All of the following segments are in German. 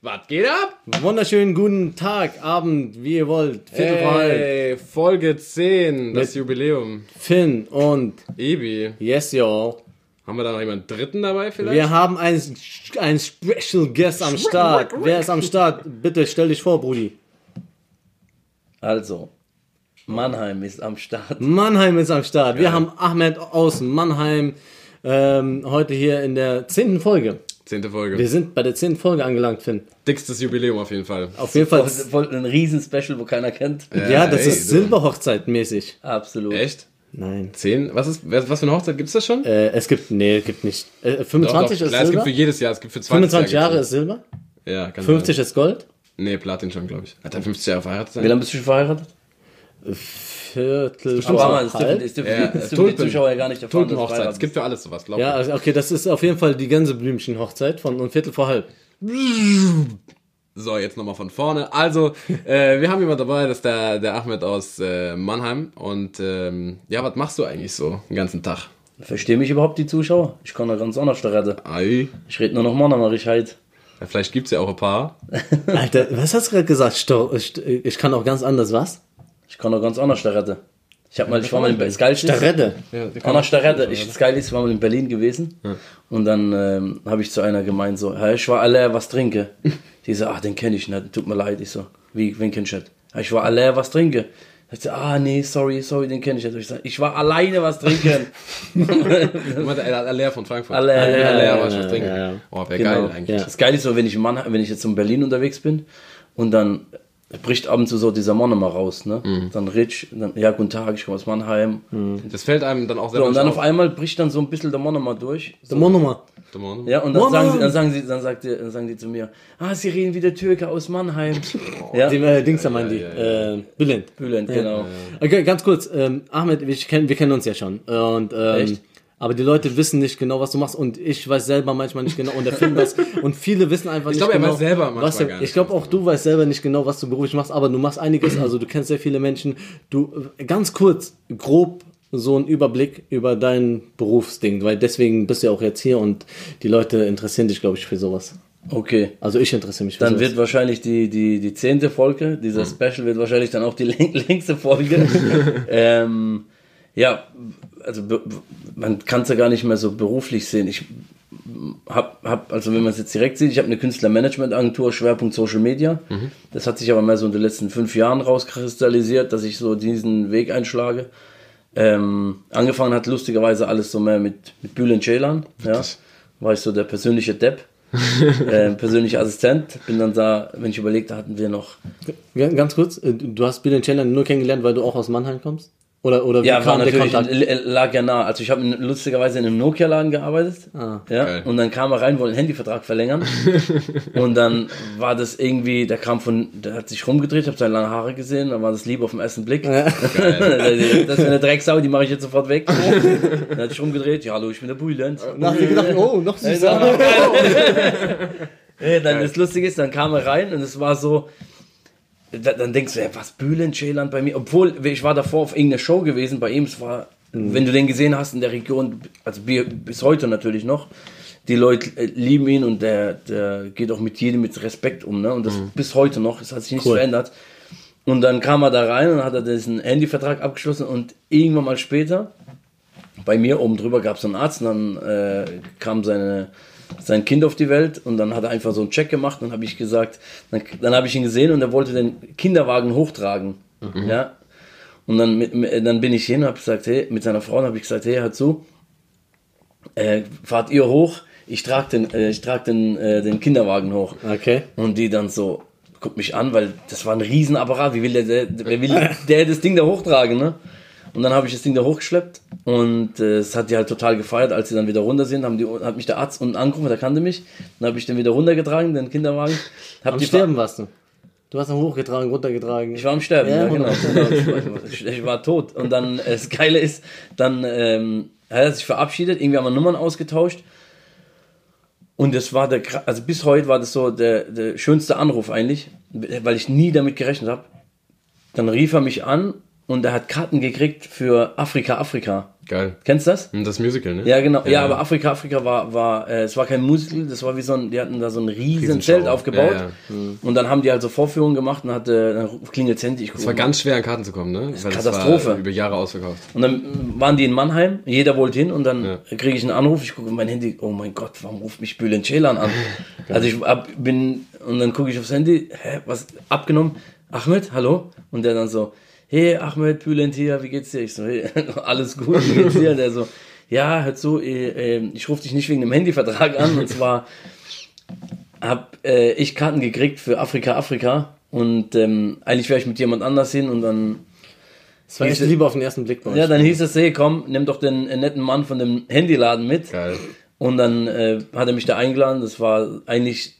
Was geht ab? Wunderschönen guten Tag, Abend, wie ihr wollt. Viertel vor halb. Hey, Folge 10, das Jubiläum. Finn und Ebi. yes, y'all. Haben wir da noch jemanden dritten dabei vielleicht? Wir haben einen, einen Special Guest am Start. Wer ist am Start? Bitte stell dich vor, Brudi. Also, Mannheim ist am Start. Mannheim ist am Start. Wir haben Ahmed aus Mannheim ähm, heute hier in der zehnten Folge. Zehnte Folge. Wir sind bei der zehnten Folge angelangt, Finn. Dickstes Jubiläum auf jeden Fall. Auf jeden Fall. Voll, voll ein Riesen-Special, wo keiner kennt. Ja, das ey, ist. Silberhochzeit mäßig. Absolut. Echt? Nein. Zehn? Was ist, was was für eine Hochzeit gibt's das schon? Äh, es gibt, nee, gibt nicht. Äh, Doch, 25 doch, ist klar, es gibt Silber. für jedes Jahr, es gibt für 20 25 Jahre gibt's ist Silber. Ja, kann 50 ist Gold. sein. Nee, Platin schon, glaube ich. Hat er 50 Jahre verheiratet Wie sein? lange bist du schon verheiratet? Viertel Aber mal, das halb. dürfen, das dürfen, Ja, das dürfen die. Zuschauer ja gar nicht erfahren. Tulpenhochzeit. Es gibt für alles sowas, glaube ich. Ja, okay, das ist auf jeden Fall die Gänseblümchen-Hochzeit von um Viertel vor halb. So, jetzt nochmal von vorne. Also, äh, wir haben jemand dabei, das ist der, der Ahmed aus äh, Mannheim. Und ähm, ja, was machst du eigentlich so den ganzen Tag? bist. Verstehen mich überhaupt die Zuschauer? Ich kann da ganz anders reden. Ei. Ich rede nur noch Mannheimerisch halt. Ja, vielleicht gibt's ja auch ein paar. Alter, was hast du gerade gesagt? Ich kann auch ganz anders was? Ich kann noch ganz anders reden. Ich hab mal, ich war mal in Berlin. Das Geilste ist- Starette. Ja, die Anna Starette. Ich, das Geile ist, ich war mal in Berlin gewesen. Und dann ähm, habe ich zu einer gemeint so, "Hä, ich war alle was trinke. Die so, ach, den kenne ich nicht, tut mir leid. Ich so, wie, wen kennst du nicht? "Ja, Ich war alle was trinke. Ich so, ah, nee, sorry, sorry, den kenne ich nicht. Ich sag, ich war alleine was trinken. Du meinst Aller von Frankfurt. Aller, Aller, ja, Aller, ja, was ja, was trinken. ja, ja. Oh, wäre Genau. geil eigentlich. Ja. Das Geile ist so, wenn ich, in Mannheim, wenn ich jetzt in Berlin unterwegs bin und dann bricht ab und zu so dieser Mann immer raus, ne? Dann Rich, dann, ja, guten Tag, ich komme aus Mannheim. Das fällt einem dann auch So, selber und dann nicht auf einmal bricht dann so ein bisschen der Mann immer durch. Der Monoma. einmal. Ja, und dann Mann, sagen, sie, Mann. dann, sagen sie, dann, sagt die, dann sagen die zu mir, ah, sie reden wie der Türke aus Mannheim. ja, Die, äh, Dings da meinen die. Äh, Bülent. Bülent, genau. Okay, ganz kurz. Ähm, Ahmed, wir kennen, wir kennen uns ja schon. Und, ähm, Echt? Aber die Leute wissen nicht genau, was du machst. Und ich weiß selber manchmal nicht genau. Und der Film weiß. Und viele wissen einfach nicht glaube, er genau. weiß selber manchmal was er, gar nicht, Ich glaube auch, du weißt selber nicht genau, was du beruflich machst. Aber du machst einiges. Also du kennst sehr viele Menschen. Du, ganz kurz, grob so ein Überblick über dein Berufsding. Weil deswegen bist du ja auch jetzt hier. Und die Leute interessieren dich, glaube ich, für sowas. Okay. Also ich interessiere mich für Dann sowas. wird wahrscheinlich die, die, die zehnte Folge, dieser Special wird wahrscheinlich dann auch die läng- längste Folge. ähm, ja, also man kann es ja gar nicht mehr so beruflich sehen. Ich hab, hab also wenn man es jetzt direkt sieht, ich habe eine Künstlermanagementagentur, Schwerpunkt Social Media. Das hat sich aber mehr so in den letzten fünf Jahren rauskristallisiert, dass ich so diesen Weg einschlage. Ähm, angefangen hat lustigerweise alles so mehr mit, mit Bülent Ceylan. Ja. War ich so der persönliche Depp. äh, persönlicher Assistent. Bin dann da, wenn ich überlegt, da hatten wir noch. Ganz kurz, äh, du hast Bill Chandler nur kennengelernt, weil du auch aus Mannheim kommst? Oder, oder wie Ja, war kam der natürlich, Kontakt? lag ja nah. Also ich habe lustigerweise in einem Nokia-Laden gearbeitet. Ah. ja, Geil. und dann kam er rein, wollte einen Handyvertrag verlängern. und dann war das irgendwie, der kam von, der hat sich rumgedreht, habe seine langen Haare gesehen, dann war das lieb auf den ersten Blick. das ist eine Drecksau, die mache ich jetzt sofort weg. dann hat sich rumgedreht, ja hallo, ich bin der Bülent. Dann hast du gedacht, oh, noch süßer. Ja, dann das Lustige ist, dann kam er rein und es war so, dann denkst du, ja, was Bülent Ceylan bei mir, obwohl ich war davor auf irgendeiner Show gewesen, bei ihm, es war, wenn du den gesehen hast in der Region, also bi- bis heute natürlich noch, die Leute äh, lieben ihn und der, der geht auch mit jedem mit Respekt um, ne? Und das bis heute noch, es hat sich nichts Cool. verändert. Und dann kam er da rein und hat er diesen Handyvertrag abgeschlossen und irgendwann mal später, bei mir oben drüber gab es einen Arzt und dann äh, kam seine, sein Kind auf die Welt und dann hat er einfach so einen Check gemacht und dann habe ich gesagt, dann, dann habe ich ihn gesehen und er wollte den Kinderwagen hochtragen. Ja. Und dann, dann bin ich hin und habe gesagt, hey, mit seiner Frau habe ich gesagt, hey, hör zu, äh, fahrt ihr hoch, ich trage den, äh, ich trag den, äh, den Kinderwagen hoch. Okay. Und die dann so, guckt mich an, weil das war ein Riesenapparat. Wie will der, der, wer will der das Ding da hochtragen, ne? Und dann habe ich das Ding da hochgeschleppt und äh, es hat die halt total gefeiert, als sie dann wieder runter sind, haben die, hat mich der Arzt unten angerufen, der kannte mich. Dann habe ich den wieder runtergetragen, den Kinderwagen. Hab Am die Sterben warst du. Du hast ihn hochgetragen, runtergetragen. ich war am Sterben, Ja, ja, genau. genau. Ich, ich war tot. Und dann, äh, das Geile ist, dann ähm, Er hat sich verabschiedet, irgendwie haben wir Nummern ausgetauscht. Und das war der, also bis heute war das so der, der schönste Anruf eigentlich, weil ich nie damit gerechnet habe. Dann rief er mich an und er hat Karten gekriegt für Afrika, Afrika. Geil. Kennst du das? Und das Musical, ne? Ja, genau. Ja, aber Afrika, Afrika war, war äh, es war kein Musical, das war wie so ein, die hatten da so ein riesen. Zelt aufgebaut. Ja, ja. Und dann haben die also Vorführungen gemacht und hatte, dann klingelt Handy. Ich Es war ganz schwer, an Karten zu kommen, ne? Weil das Katastrophe. War über Jahre ausverkauft. Und dann waren die in Mannheim, jeder wollte hin und dann Ja. kriege ich einen Anruf, ich gucke auf mein Handy, oh mein Gott, warum ruft mich Bülent Ceylan an? also ich hab, bin, und dann gucke ich aufs Handy, hä, was, abgenommen, Ahmed, hallo? Und der dann so, hey Ahmed, Bülent hier, wie geht's dir? Ich so, hey, alles gut, wie geht's dir? Und der so, ja, hör zu, äh, äh, ich rufe dich nicht wegen dem Handyvertrag an, und zwar hab äh, ich Karten gekriegt für Afrika, Afrika und ähm, eigentlich wäre ich mit jemand anders hin und dann Das war echt lieber auf den ersten Blick bei euch. ja, dann hieß es, hey, komm, nimm doch den äh, netten Mann von dem Handyladen mit. Geil. Und dann äh, hat er mich da eingeladen. Das war eigentlich,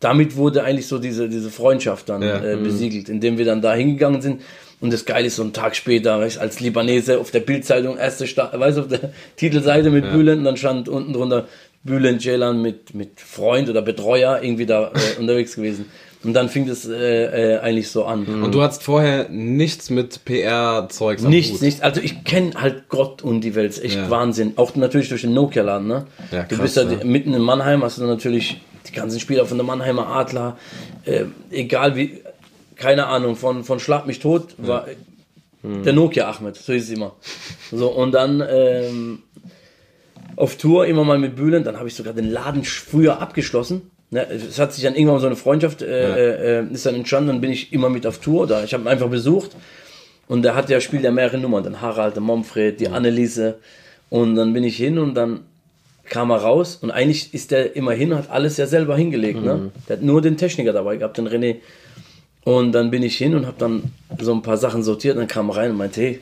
damit wurde eigentlich so diese, diese Freundschaft dann Ja. äh, besiegelt, indem wir dann da hingegangen sind. Und das Geile ist, so einen Tag später, weißt, als Libanese auf der Bildzeitung, erste Sta weißt, du, auf der Titelseite mit Bülent, und dann stand unten drunter Bülent Ceylan mit, mit Freund oder Betreuer irgendwie da äh, unterwegs gewesen. Und dann fing das äh, äh, eigentlich so an. Und du hattest vorher nichts mit PR-Zeugs Nichts, Hut. nichts. Also ich kenne halt Gott und die Welt. Echt Ja. Wahnsinn. Auch natürlich durch den Nokia-Laden, ne? Ja, du krass, bist ja ja. mitten in Mannheim, hast du natürlich die ganzen Spieler von der Mannheimer Adler, äh, egal wie, keine Ahnung, von, von Schlag mich tot, war Hm. der Nokia Ahmed, so hieß es immer. So, und dann ähm, auf Tour immer mal mit Bühlen, dann habe ich sogar den Laden früher abgeschlossen. Ne, es hat sich dann irgendwann so eine Freundschaft äh, äh, ist dann entstanden, dann bin ich immer mit auf Tour oder ich habe ihn einfach besucht und der hat ja spielt ja mehrere Nummern, den Harald, der Momfred, die Anneliese und dann bin ich hin und dann kam er raus und eigentlich ist der immer hin und hat alles ja selber hingelegt, ne? Der hat nur den Techniker dabei gehabt, den René. Und dann bin ich hin und habe dann so ein paar Sachen sortiert und dann kam er rein und meinte, hey,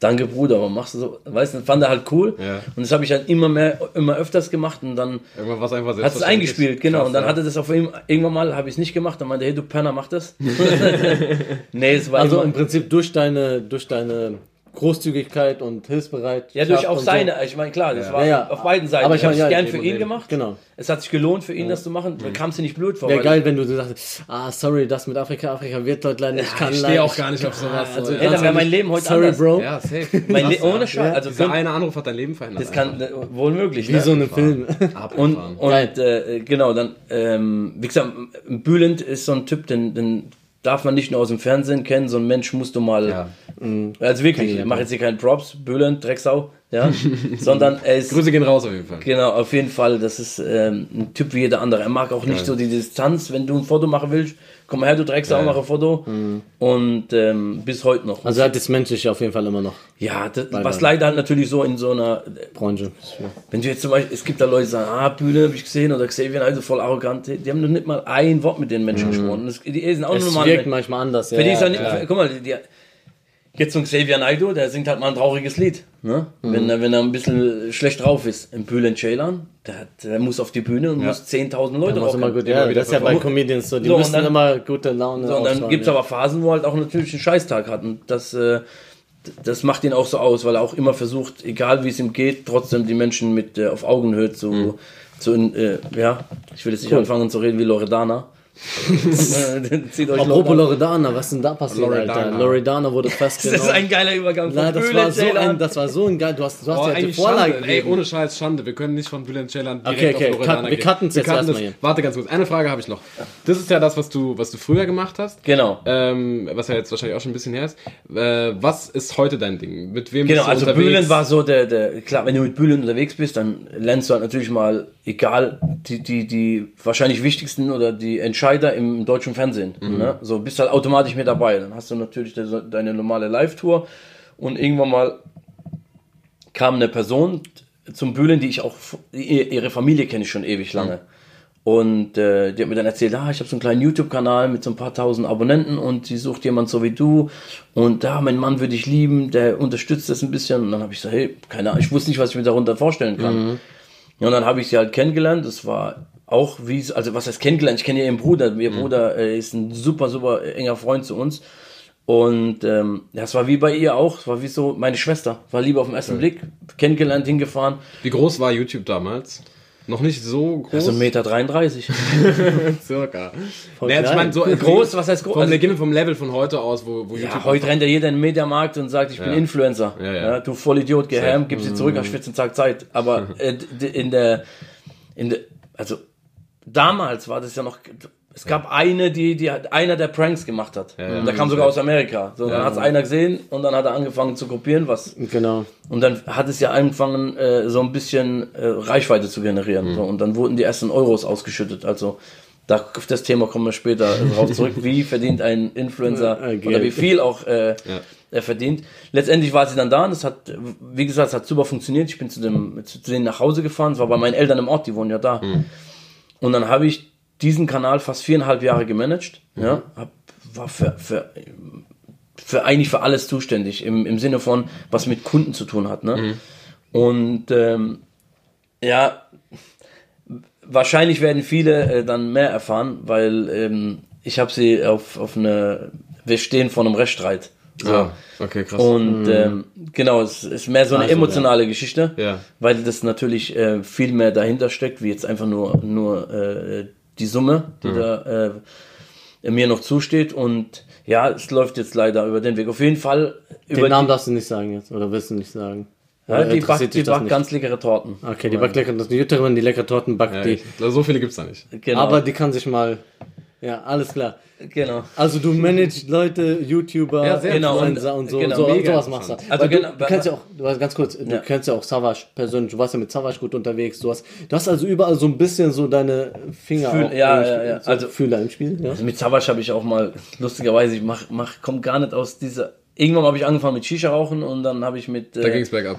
danke Bruder, warum machst du so? Weißt du, fand er halt cool. Ja. Und das habe ich halt immer mehr, immer öfters gemacht und dann Irgendwann war es einfach hat es eingespielt, genau. Krass, und dann ja. hatte das auf ihm, irgendwann mal, habe ich es nicht gemacht, dann meinte hey, du Penner, mach das. nee, es war Also immer, im Prinzip durch deine, durch deine Großzügigkeit und Hilfsbereitschaft. ja, durch auch seine, ich meine, klar, das war Ja, ja. auf beiden Seiten. Aber ich ich habe es ja, gern für ihn eben. gemacht. Genau. Es hat sich gelohnt für ihn, das zu machen. Da kam es dir nicht blöd vor. Wäre geil, wenn du so sagst, ah, sorry, das mit Afrika, Afrika wird heute leider nicht, kann Ich leider stehe auch gar nicht auf sowas. Also, so, Ey, dann wäre mein Leben heute Sorry, anders. Bro. Ja, safe. Mein Le ohne ja. Scheiß. Also, Dieser eine Anruf hat dein Leben verändert. das kann äh, wohl möglich. Wie ne? so ein Film. einfach. Und, und äh, genau, dann, ähm, wie gesagt, Bülent ist so ein Typ, den, den darf man nicht nur aus dem Fernsehen kennen, so ein Mensch musst du mal, Ja. also wirklich, ich mache jetzt hier keinen Props, Bülent, Drecksau, ja, sondern er ist, Grüße gehen raus auf jeden Fall. genau, auf jeden Fall, das ist ähm, ein Typ wie jeder andere. Er mag auch nicht so die Distanz, wenn du ein Foto machen willst, komm mal her, du Drecksau, Ja. mach ein Foto und ähm, bis heute noch. Also hat das Menschliche auf jeden Fall immer noch. ja, das, was leider halt natürlich so in so einer Branche. wenn du jetzt zum Beispiel, es gibt da Leute, die sagen, ah, Bühne habe ich gesehen oder Xavier, also voll arrogant, die haben noch nicht mal ein Wort mit den Menschen gesprochen. Das, die sind auch Es normal. wirkt manchmal anders. Ja, Für die ist ja, nicht, guck mal, die, jetzt ein Xavier Naidoo, der singt halt mal ein trauriges Lied. Ne? Wenn, er, wenn er ein bisschen schlecht drauf ist. Im Bülent Ceylan, der, hat- der muss auf die Bühne und muss 10.000 Leute Das ist immer rocken. gut. Ja, das ist ja bei. Comedians so. Die So, müssen dann- immer gute Laune So, und dann gibt es ja. aber Phasen, wo er halt auch natürlich einen Scheißtag hat. Und das, äh, das macht ihn auch so aus, weil er auch immer versucht, egal wie es ihm geht, trotzdem die Menschen mit äh, auf Augenhöhe zu, zu äh, ja, ich will jetzt nicht anfangen zu reden wie Loredana. Äh, Zieht euch Apropos Loredana. Was ist denn da passiert, Loredana. Alter? Loredana wurde Das ist festgenommen. ein geiler Übergang Na, von das, Bülent war so Ceylan. ein, das war so ein geil. Du hast, du hast Oh, ja die Vorlage Schande. Ey, ohne Scheiß, Schande. Wir können nicht von Bülent Ceylan direkt Okay, okay, auf Loredana cut- wir gehen. cutten's jetzt cutten erstmal das. hier. Warte ganz kurz. Eine Frage habe ich noch. Das ist ja das, was du, was du früher gemacht hast. Genau. Ähm, was ja jetzt wahrscheinlich auch schon ein bisschen her ist. Äh, was ist heute dein Ding? Mit wem Genau, bist du also unterwegs? Bühlen war so der, der, klar, wenn du mit Bühlen unterwegs bist, dann lernst du halt natürlich mal, egal, die, die, die wahrscheinlich wichtigsten oder die Entscheider im deutschen Fernsehen. Ne? So bist halt automatisch mit dabei. Dann hast du natürlich de- deine normale Live-Tour und irgendwann mal kam eine Person zum Bühlen, die ich auch, ihr- ihre Familie kenne ich schon ewig lange. Und äh, die hat mir dann erzählt, ah, ich habe so einen kleinen YouTube-Kanal mit so ein paar tausend Abonnenten und sie sucht jemand so wie du. Und da, mein Mann würde ich lieben, der unterstützt das ein bisschen. Und dann habe ich gesagt, hey, keine Ahnung, ich wusste nicht, was ich mir darunter vorstellen kann. Ja, und dann habe ich sie halt kennengelernt. Das war auch wie, also was heißt kennengelernt? Ich kenne ja ihren Bruder. Ihr Bruder äh, ist ein super, super enger Freund zu uns. Und ähm, ja, es war wie bei ihr auch, es war wie so meine Schwester, war lieber auf den ersten Blick, kennengelernt, hingefahren, Wie groß war YouTube damals? Noch nicht so groß. also 1,33 Meter. 33. circa. Voll also ich meine, so groß, was heißt groß? Vom, Also, vom Level von heute aus, wo, wo ja, heute rennt ja jeder in den Mediamarkt und sagt, ich bin Ja. Influencer. Ja, ja. du Vollidiot, geh heim, gib sie zurück, hast 14 Tage Zeit. Aber äh, in der, in der, also damals war das ja noch, es gab eine, die, die einer der Pranks gemacht hat. ja. Und der kam sogar aus Amerika. So, dann hat es einer gesehen und dann hat er angefangen zu kopieren, was Genau. und dann hat es ja angefangen, äh, so ein bisschen äh, Reichweite zu generieren. So, und dann wurden die ersten Euros ausgeschüttet. Also da, auf das Thema kommen wir später drauf zurück. Wie verdient ein Influencer Äh, Geld. oder wie viel auch äh, er verdient. Letztendlich war sie dann da und es hat, wie gesagt, es hat super funktioniert. Ich bin zu, dem, zu denen nach Hause gefahren. Es war bei meinen Eltern im Ort, die wohnen ja da. Und dann habe ich diesen Kanal fast viereinhalb Jahre gemanagt. Ja, hab, war für, für für eigentlich für alles zuständig, im, im Sinne von, was mit Kunden zu tun hat. Ne? Und ähm, ja, wahrscheinlich werden viele äh, dann mehr erfahren, weil ähm, ich habe sie auf, auf eine, wir stehen vor einem Rechtsstreit. So. Ah, okay, krass. Und ähm, genau, es ist mehr so eine Also, emotionale Geschichte, Ja. weil das natürlich äh, viel mehr dahinter steckt, wie jetzt einfach nur, nur äh, die Summe, die da äh, mir noch zusteht. Und ja, es läuft jetzt leider über den Weg. Auf jeden Fall Den über Namen darfst du nicht sagen jetzt, oder willst du nicht sagen? ja, die, backt, die backt ganz leckere Torten. Okay, die backt lecker, das die Jüterin, die leckere Torten backt ja, die. ich, so viele gibt's da nicht. Genau. Aber die kann sich mal, ja, alles klar. genau. Also du managst Leute, YouTuber, Ja, genau. Influencer und so, Genau, so mega sowas machst du. Also Also du, genau, du kennst ja auch, du warst ganz kurz, du Ja. kennst ja auch Savage persönlich, du warst ja mit Savage gut unterwegs, du hast, du hast also überall so ein bisschen so deine Finger Fühl- auch ja, im ja, Spiel, ja. so Also- Fühler im Spiel, ja. Also mit Savage habe ich auch mal, lustigerweise, ich mach, mach, komm gar nicht aus dieser. Irgendwann habe ich angefangen mit Shisha rauchen und dann habe ich mit. Äh, Da ging's bergab.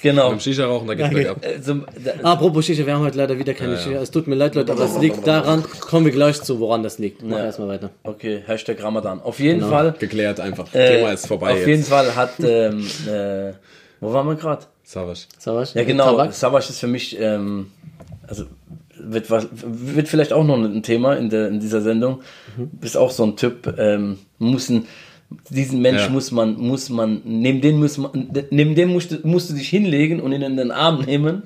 Genau. Beim Shisha rauchen, da ging's bergab. Äh, zum, da, Apropos Shisha, wir haben heute leider wieder keine Shisha. Es tut mir leid, Leute, aber es liegt daran. Kommen wir gleich zu, woran das liegt. Mach Ja. erstmal weiter. okay, Hashtag Ramadan. Auf jeden Fall. Geklärt einfach. äh, Thema ist vorbei Auf jetzt. jeden Fall hat. Ähm, äh, wo waren wir gerade? Savage. Savage? Ja, genau. Tabak? Ist für mich. Ähm, also wird, was, wird vielleicht auch noch ein Thema in, der, in dieser Sendung. Bist auch so ein Typ. Ähm, muss ein, diesen Mensch Ja. muss man, muss man, neben den muss man, neben dem musst du, musst du dich hinlegen und ihn in den Arm nehmen,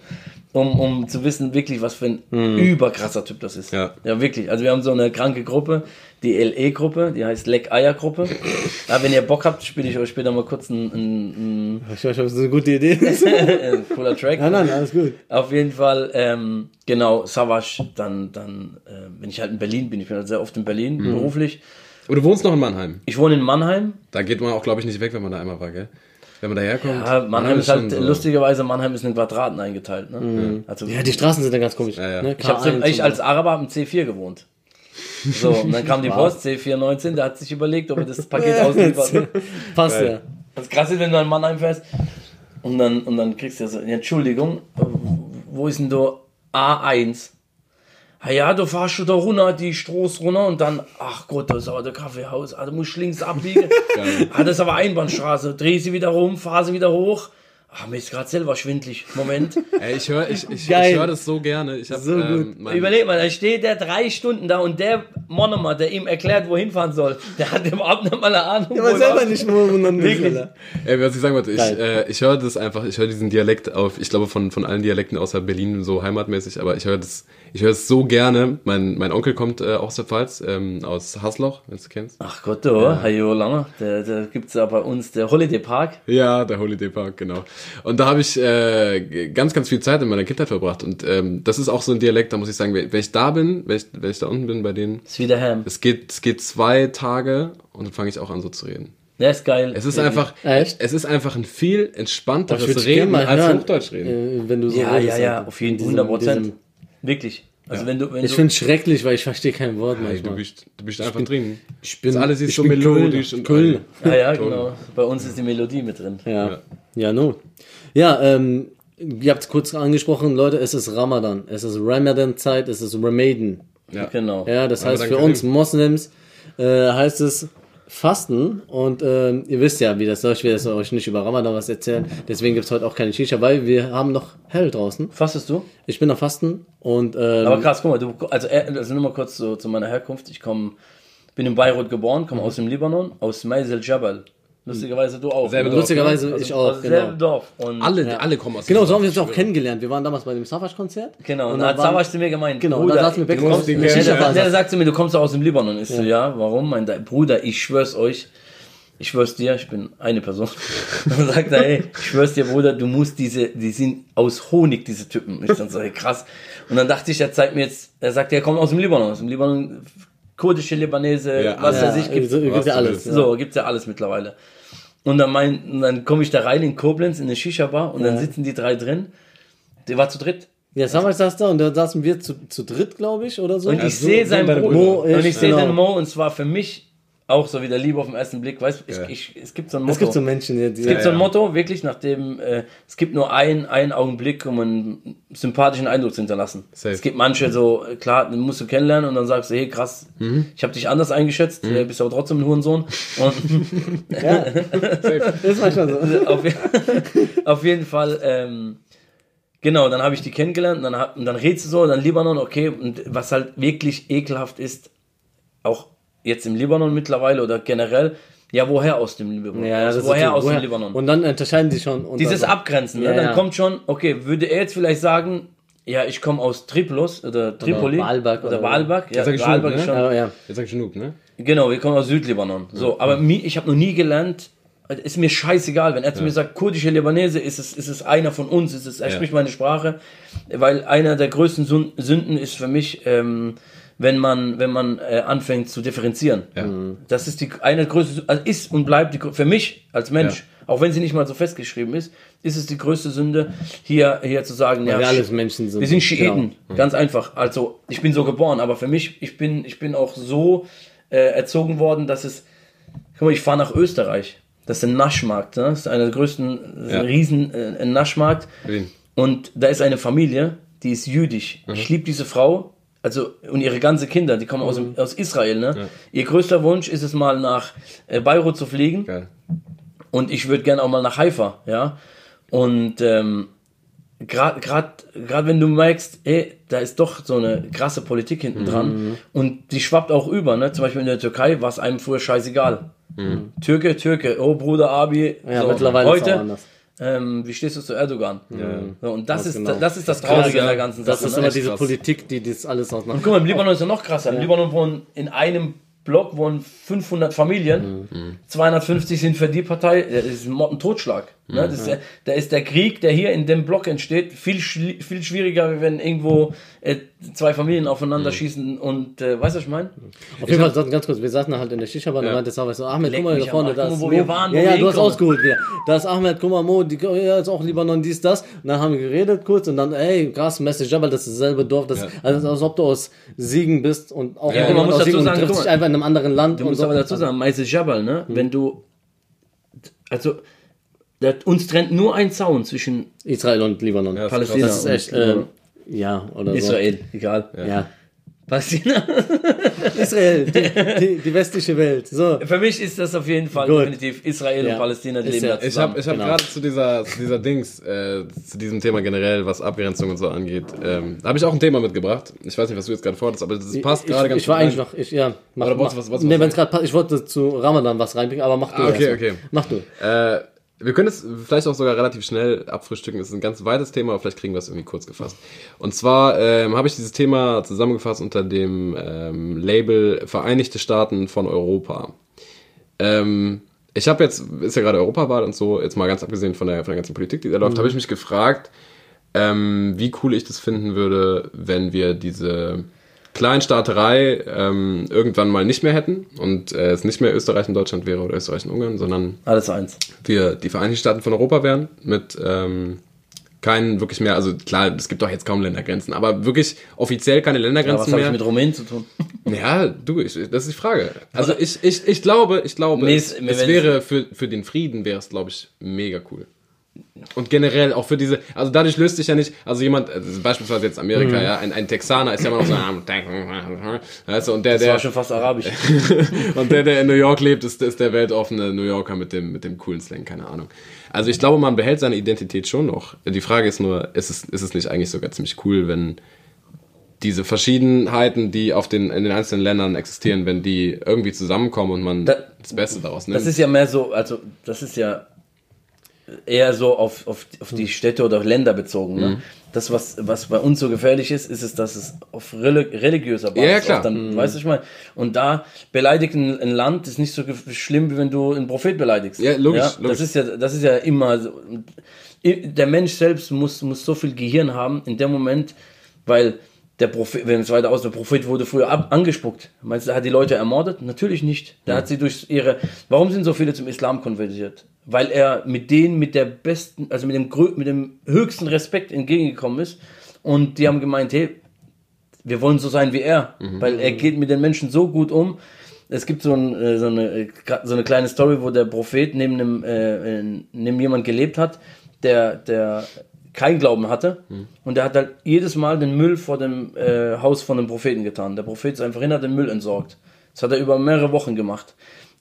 um, um zu wissen, wirklich, was für ein überkrasser Typ das ist. Ja. ja, wirklich. Also wir haben so eine kranke Gruppe, die LE-Gruppe, die heißt Leck-Eier-Gruppe. ja, wenn ihr Bock habt, spiele ich euch später mal kurz einen, einen, Ich weiß, das ist eine gute Idee. cooler Track. nein, nein, alles gut. Auf jeden Fall, ähm, genau, Savage, dann, dann, äh, wenn ich halt in Berlin bin, ich bin halt sehr oft in Berlin, Mhm. beruflich. Aber du wohnst noch in Mannheim. Ich wohne in Mannheim. Da geht man auch, glaube ich, nicht weg, wenn man da einmal war, gell? Wenn man daherkommt. Ja, Mannheim ist halt, so- lustigerweise, Mannheim ist in Quadraten eingeteilt. Ne? Also, Mhm. Ja, die Straßen sind dann ganz komisch. Ja, ja. Ne? ich, hab, K1 ich und als. Araber habe im C4 gewohnt. So, und dann kam die Post, C419, der hat sich überlegt, ob er das Paket ausliefert. Ne? Passt ja. Das krasse ist, wenn du in Mannheim fährst und dann, und dann kriegst du ja so, Entschuldigung, wo ist denn da A1? Ja, da fahrst du da runter, die Straße runter und dann, ach Gott, das ist aber der Kaffeehaus, ah, da musst du links abbiegen. ah, das ist aber Einbahnstraße, dreh sie wieder rum, fahr sie wieder hoch. Ah, mir ist gerade selber schwindlig. Moment. Ey, ich höre ich, ich, ich hör das so gerne. Ich hab, So ähm, gut. Überleg mal, da steht der drei Stunden da und der Monomer, der ihm erklärt, wohin fahren soll, der hat überhaupt nicht mal eine Ahnung. Ich weiß selber er- nicht, wo man will. Ey, was ich sagen wollte, ich, äh, ich höre das einfach, ich höre diesen Dialekt auf, ich glaube von, von allen Dialekten außer Berlin so heimatmäßig, aber ich höre das, ich höre es so gerne. Mein, mein Onkel kommt äh, auch aus der Pfalz, ähm, aus Hasloch, wenn du es kennst. Ach Gott, du, ja. hey, jo, lange. Da, da gibt's ja bei uns der Holiday Park. Ja, der Holiday Park, genau. Und da habe ich äh, ganz, ganz viel Zeit in meiner Kindheit verbracht. Und ähm, das ist auch so ein Dialekt, da muss ich sagen, wenn wenn ich da bin, wenn ich, wenn ich da unten bin bei denen, Ist wieder Ham. es geht, es geht zwei Tage und dann fange ich auch an so zu reden. Der ist geil. Es ist einfach, Echt? es ist einfach ein viel entspannteres Reden als Hochdeutsch reden. äh, wenn du so Ja, redest, ja, ja, auf jeden Fall. diesem- 100 Prozent. Wirklich. Also wenn du, wenn Ich finde es schrecklich, weil ich verstehe kein Wort Ey, du bist, du bist einfach drin. Ich bin, Das alles ist ich so bin melodisch Köln. und Köln. ja, ja, Toll. genau. Bei uns ist die Melodie mit drin. Ja. Ja, no. Ja, ähm, ihr habt kurz angesprochen, Leute, es ist Ramadan. Es ist Ramadan-Zeit, es ist Ramadan. Ja. Genau. Ja, das heißt Ramadan für uns. Moslems äh, heißt es Fasten und ähm, ihr wisst ja, wie das läuft. Ich will euch nicht über Ramadan was erzählen. Deswegen gibt's heute auch keine Shisha, weil wir haben noch hell draußen. Fastest du? Ich bin am Fasten und ähm, Aber krass, guck mal, du, also, äh, also nur mal kurz so, zu meiner Herkunft. Ich komme bin in Beirut geboren, komme aus dem Libanon, aus Maisel Jabal. Lustigerweise du auch. Selbe ne? Dorf, Lustigerweise Also ich auch, aus demselben genau. Dorf. Und Alle, alle kommen aus Genau, so haben wir uns auch kennengelernt. Wir waren damals bei dem Savage-Konzert. Genau, und und dann dann hat Savas waren, zu mir gemeint, Genau, Bruder, da saßen wir du backstage. kommst, der, ja. der sagt zu mir, du kommst aus dem Libanon. Ich so, ja, warum? Mein Bruder, ich schwör's euch, ich schwör's dir, ich bin eine Person. dann sagt er, ey, ich schwör's dir, Bruder, du musst diese, die sind aus Honig, diese Typen. Ich dann so, ey, krass. Und dann dachte ich, er zeigt mir jetzt, er sagt, er kommt aus dem Libanon, aus dem Libanon, kurdische Libanese, Ja, was ja, er sich gibt. so, gibt was ja alles. willst. Ja. So, gibt's ja alles mittlerweile. Und dann, mein, und dann komme ich da rein in Koblenz in eine Shisha-Bar und dann sitzen die drei drin. Der war zu dritt. Ja, Savage saß da und da saßen wir zu, zu dritt, glaube ich, oder so. Und ich so- sehe so Bruder. Mo, und ich ich, sehe genau. den Mo und zwar für mich auch so wieder Liebe auf den ersten Blick. Weißt du, Ja. ich, ich, es gibt so ein Motto. es gibt so Menschen, die, die es gibt so ein ja. Motto, wirklich, nachdem äh, es gibt nur einen, einen Augenblick, um einen sympathischen Eindruck zu hinterlassen. Safe. Es gibt manche so, äh, klar, den musst du kennenlernen und dann sagst du, hey krass, ich habe dich anders eingeschätzt, äh, bist aber trotzdem ein Hurensohn. Und ja, das ist manchmal so. auf, auf jeden Fall, ähm, genau, dann habe ich die kennengelernt und dann, und dann redest du so, dann Libanon, okay, und was halt wirklich ekelhaft ist, auch jetzt im Libanon mittlerweile oder generell, ja, woher aus dem Libanon? Ja, ist woher so- aus dem Libanon? Und dann unterscheiden die schon. Dieses Abgrenzen, Ja, ne? dann ja. kommt schon, okay, würde er jetzt vielleicht sagen, ja, ich komme aus Tripolis oder Tripoli Baalbek oder oder- Baalbek, ja, Baalbek schon, ne? schon, Ja, ja. Jetzt sag ich genug, ne? Genau, wir kommen aus Südlibanon. So, aber ich habe noch nie gelernt, also ist mir scheißegal, wenn er zu mir sagt, kurdische Libanese, ist es, ist es einer von uns, ist es, er Ja. spricht meine Sprache, weil einer der größten Sünden ist für mich, ähm, wenn man, wenn man äh, anfängt zu differenzieren. Ja. Das ist die eine größte, also ist und bleibt die, für mich als Mensch, auch wenn sie nicht mal so festgeschrieben ist, ist es die größte Sünde, hier, hier zu sagen, ja, wir alles Menschen sind. wir sind Schiiten, Genau. ganz einfach. Also ich bin so geboren, aber für mich, ich bin, ich bin auch so äh, erzogen worden, dass es, guck mal, ich fahre nach Österreich. Das ist ein Naschmarkt, ne? das ist einer der größten, Ja. riesen äh, Naschmarkt. Wien. Und da ist eine Familie, die ist jüdisch. Ich liebe diese Frau, also und ihre ganze Kinder, die kommen aus, dem- aus Israel. Ne? Ihr größter Wunsch ist es mal nach äh, Beirut zu fliegen. Geil. Und ich würde gerne auch mal nach Haifa, ja. Und ähm, gerade gerade gerade wenn du merkst, ey, da ist doch so eine krasse Politik hinten dran und die schwappt auch über, ne? Zum Beispiel in der Türkei war es einem früher scheißegal. Türke, Türke, oh Bruder Abi, Ja, so, mittlerweile ist es heute. anders. Ähm, wie stehst du zu Erdogan? So, und das ist genau. das ist das Traurige an der ganzen Das Sache. ist ne? immer diese krass. Politik, die das alles ausmacht. Guck mal, im Libanon ist ja noch krasser. Im Libanon wohnen in einem Block wohnen 500 Familien. 250 sind für die Partei. Das ist ein Motten Totschlag. Ne? Das ist, der- da ist der Krieg, der hier in dem Block entsteht, viel, viel schwieriger, wie wenn irgendwo äh, zwei Familien aufeinander schießen und äh, weißt du, was ich meine? Auf jeden Fall, ganz kurz, wir saßen halt in der Shisha-Bar und Ja. meinte Savas so, Ahmed, guck mal da am vorne, da ist wir waren, Ja, ja, du hast hinkommen. ausgeholt wieder. Da ist Ahmed, guck mal, Mo, die, ja, ist auch Libanon, dies, das. Und dann haben wir geredet kurz und dann, ey, krass, Message Jabal, das ist dasselbe Dorf, das, Ja. also als ob du aus Siegen bist und auch Ja, man muss aus dazu Siegen und sagen, dich mal, einfach in einem anderen Land. Du und musst so. aber dazu sagen, Meise Jabal, ne? wenn du, also da, uns trennt nur ein Zaun zwischen Israel und Libanon. Ja, das Palästina das ist echt, und ähm, ja, oder Israel, egal. so. Ja. Palästina. Israel, die, die, die westliche Welt. So. Für mich ist das auf jeden Fall Gut. definitiv Israel Ja. und Palästina die Ist leben ja- da Ich habe hab Genau. gerade zu dieser, zu dieser Dings, äh, zu diesem Thema generell, was Abgrenzung und so angeht, ähm, da habe ich auch ein Thema mitgebracht. Ich weiß nicht, was du jetzt gerade forderst, aber das passt gerade ganz Ich war gut eigentlich noch, ich, ja, mach, Oder mach, du was- was- nee, was wenn's grad passt, ich wollte zu Ramadan was reinbringen, aber mach du Ah, okay, erst okay. Mach du. Äh, wir können es vielleicht auch sogar relativ schnell abfrühstücken. Es ist ein ganz weites Thema, aber vielleicht kriegen wir es irgendwie kurz gefasst. Und zwar ähm, habe ich dieses Thema zusammengefasst unter dem ähm, Label Vereinigte Staaten von Europa. Ähm, ich habe jetzt, ist ja gerade Europawahl und so, jetzt mal ganz abgesehen von der, von der ganzen Politik, die da läuft, habe ich mich gefragt, ähm, wie cool ich das finden würde, wenn wir diese Kleinstaaterei ähm, irgendwann mal nicht mehr hätten und äh, es nicht mehr Österreich und Deutschland wäre oder Österreich und Ungarn, sondern Alles eins. wir die Vereinigten Staaten von Europa wären, mit ähm, keinen wirklich mehr, also klar, es gibt doch jetzt kaum Ländergrenzen, aber wirklich offiziell keine Ja, was Ländergrenzen habe ich mehr. mit Rumänien zu tun? ja, du, ich, das ist die Frage. Also ich, ich, ich glaube, ich glaube, Mir es, es wäre für, für den Frieden wäre es, glaube ich, mega cool. Und generell auch für diese, also dadurch löst sich ja nicht, also jemand, also beispielsweise jetzt Mhm. Amerika, ja, ein, ein Texaner ist ja immer noch so, ah, weißt du, und der, Das war der, schon fast arabisch. und der, der in New York lebt, ist, ist der weltoffene New Yorker mit dem, mit dem coolen Slang, keine Ahnung. Also ich glaube, man behält seine Identität schon noch. Die Frage ist nur, ist es, ist es nicht eigentlich sogar ziemlich cool, wenn diese Verschiedenheiten, die auf den, in den einzelnen Ländern existieren, wenn die irgendwie zusammenkommen und man Da- das Beste daraus nimmt. Das ist ja mehr so, also das ist ja eher so auf, auf, auf die Städte oder Länder bezogen. Mhm. Ne? Das, was, was bei uns so gefährlich ist, ist es, dass es auf reli religiöser Basis Ja, klar. dann, weißt du, ich meine, und da beleidigt ein, ein Land ist nicht so schlimm, wie wenn du einen Prophet beleidigst. Ja, logisch, Das logisch. ist ja, das ist ja immer so. Der Mensch selbst muss, muss so viel Gehirn haben in dem Moment, weil der Prophet, wenn es weiter aus, der Prophet wurde früher ab, angespuckt. Meinst du, er hat die Leute ermordet? Natürlich nicht. Der hat sie durch ihre, warum sind so viele zum Islam konvertiert? Weil er mit denen, mit der besten, also mit dem, mit dem höchsten Respekt entgegengekommen ist. Und die haben gemeint, hey, wir wollen so sein wie er, weil er geht mit den Menschen so gut um. Es gibt so, ein, äh, so, eine, äh, so eine kleine Story, wo der Prophet neben einem, äh, äh, neben jemand gelebt hat, der, der keinen Glauben hatte. Und der hat halt jedes Mal den Müll vor dem äh, Haus von dem Propheten getan. Der Prophet ist einfach hin, hat den Müll entsorgt. Das hat er über mehrere Wochen gemacht.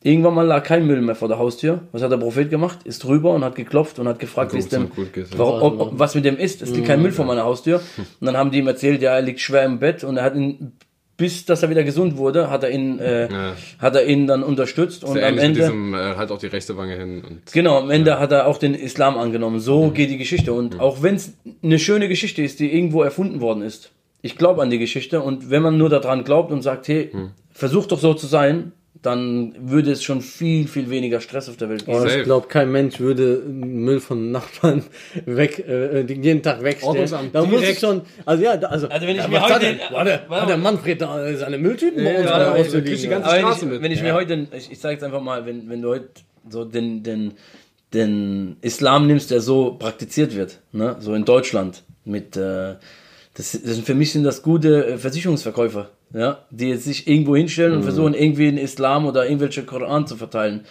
Irgendwann mal lag kein Müll mehr vor der Haustür. Was hat der Prophet gemacht? Ist rüber und hat geklopft und hat gefragt, wie es dem, warum, ob, ob, was mit dem ist. Es liegt kein Müll vor meiner Haustür. Und dann haben die ihm erzählt, ja, er liegt schwer im Bett und er hat ihn, bis dass er wieder gesund wurde, hat er ihn, äh, Ja. hat er ihn dann unterstützt und Sehr am ähnlich mit Ende, diesem, äh, halt auch die rechte Wange hin und genau, am Ende hat er auch den Islam angenommen. So geht die Geschichte. Und auch wenn es eine schöne Geschichte ist, die irgendwo erfunden worden ist, ich glaube an die Geschichte und wenn man nur daran glaubt und sagt, hey, versuch doch so zu sein, dann würde es schon viel, viel weniger Stress auf der Welt geben. Safe. ich glaube, kein Mensch würde Müll von Nachbarn weg, äh, den jeden Tag wegstellen. Da muss ich schon, also ja, da- also, Also wenn ich ja, mir heute- der, hat, der, hat der Manfred da seine Mülltüten bei uns ja, ja, ja, die ganze- wenn Straße ich, mit. wenn ich mir heute, ich, ich sage jetzt einfach mal, wenn, wenn du heute so den, den, den Islam nimmst, der so praktiziert wird, ne? so in Deutschland, mit, äh, das, das für mich sind das gute äh, Versicherungsverkäufer, ja? die jetzt sich irgendwo hinstellen und versuchen, irgendwie den Islam oder irgendwelche Koran zu verteilen.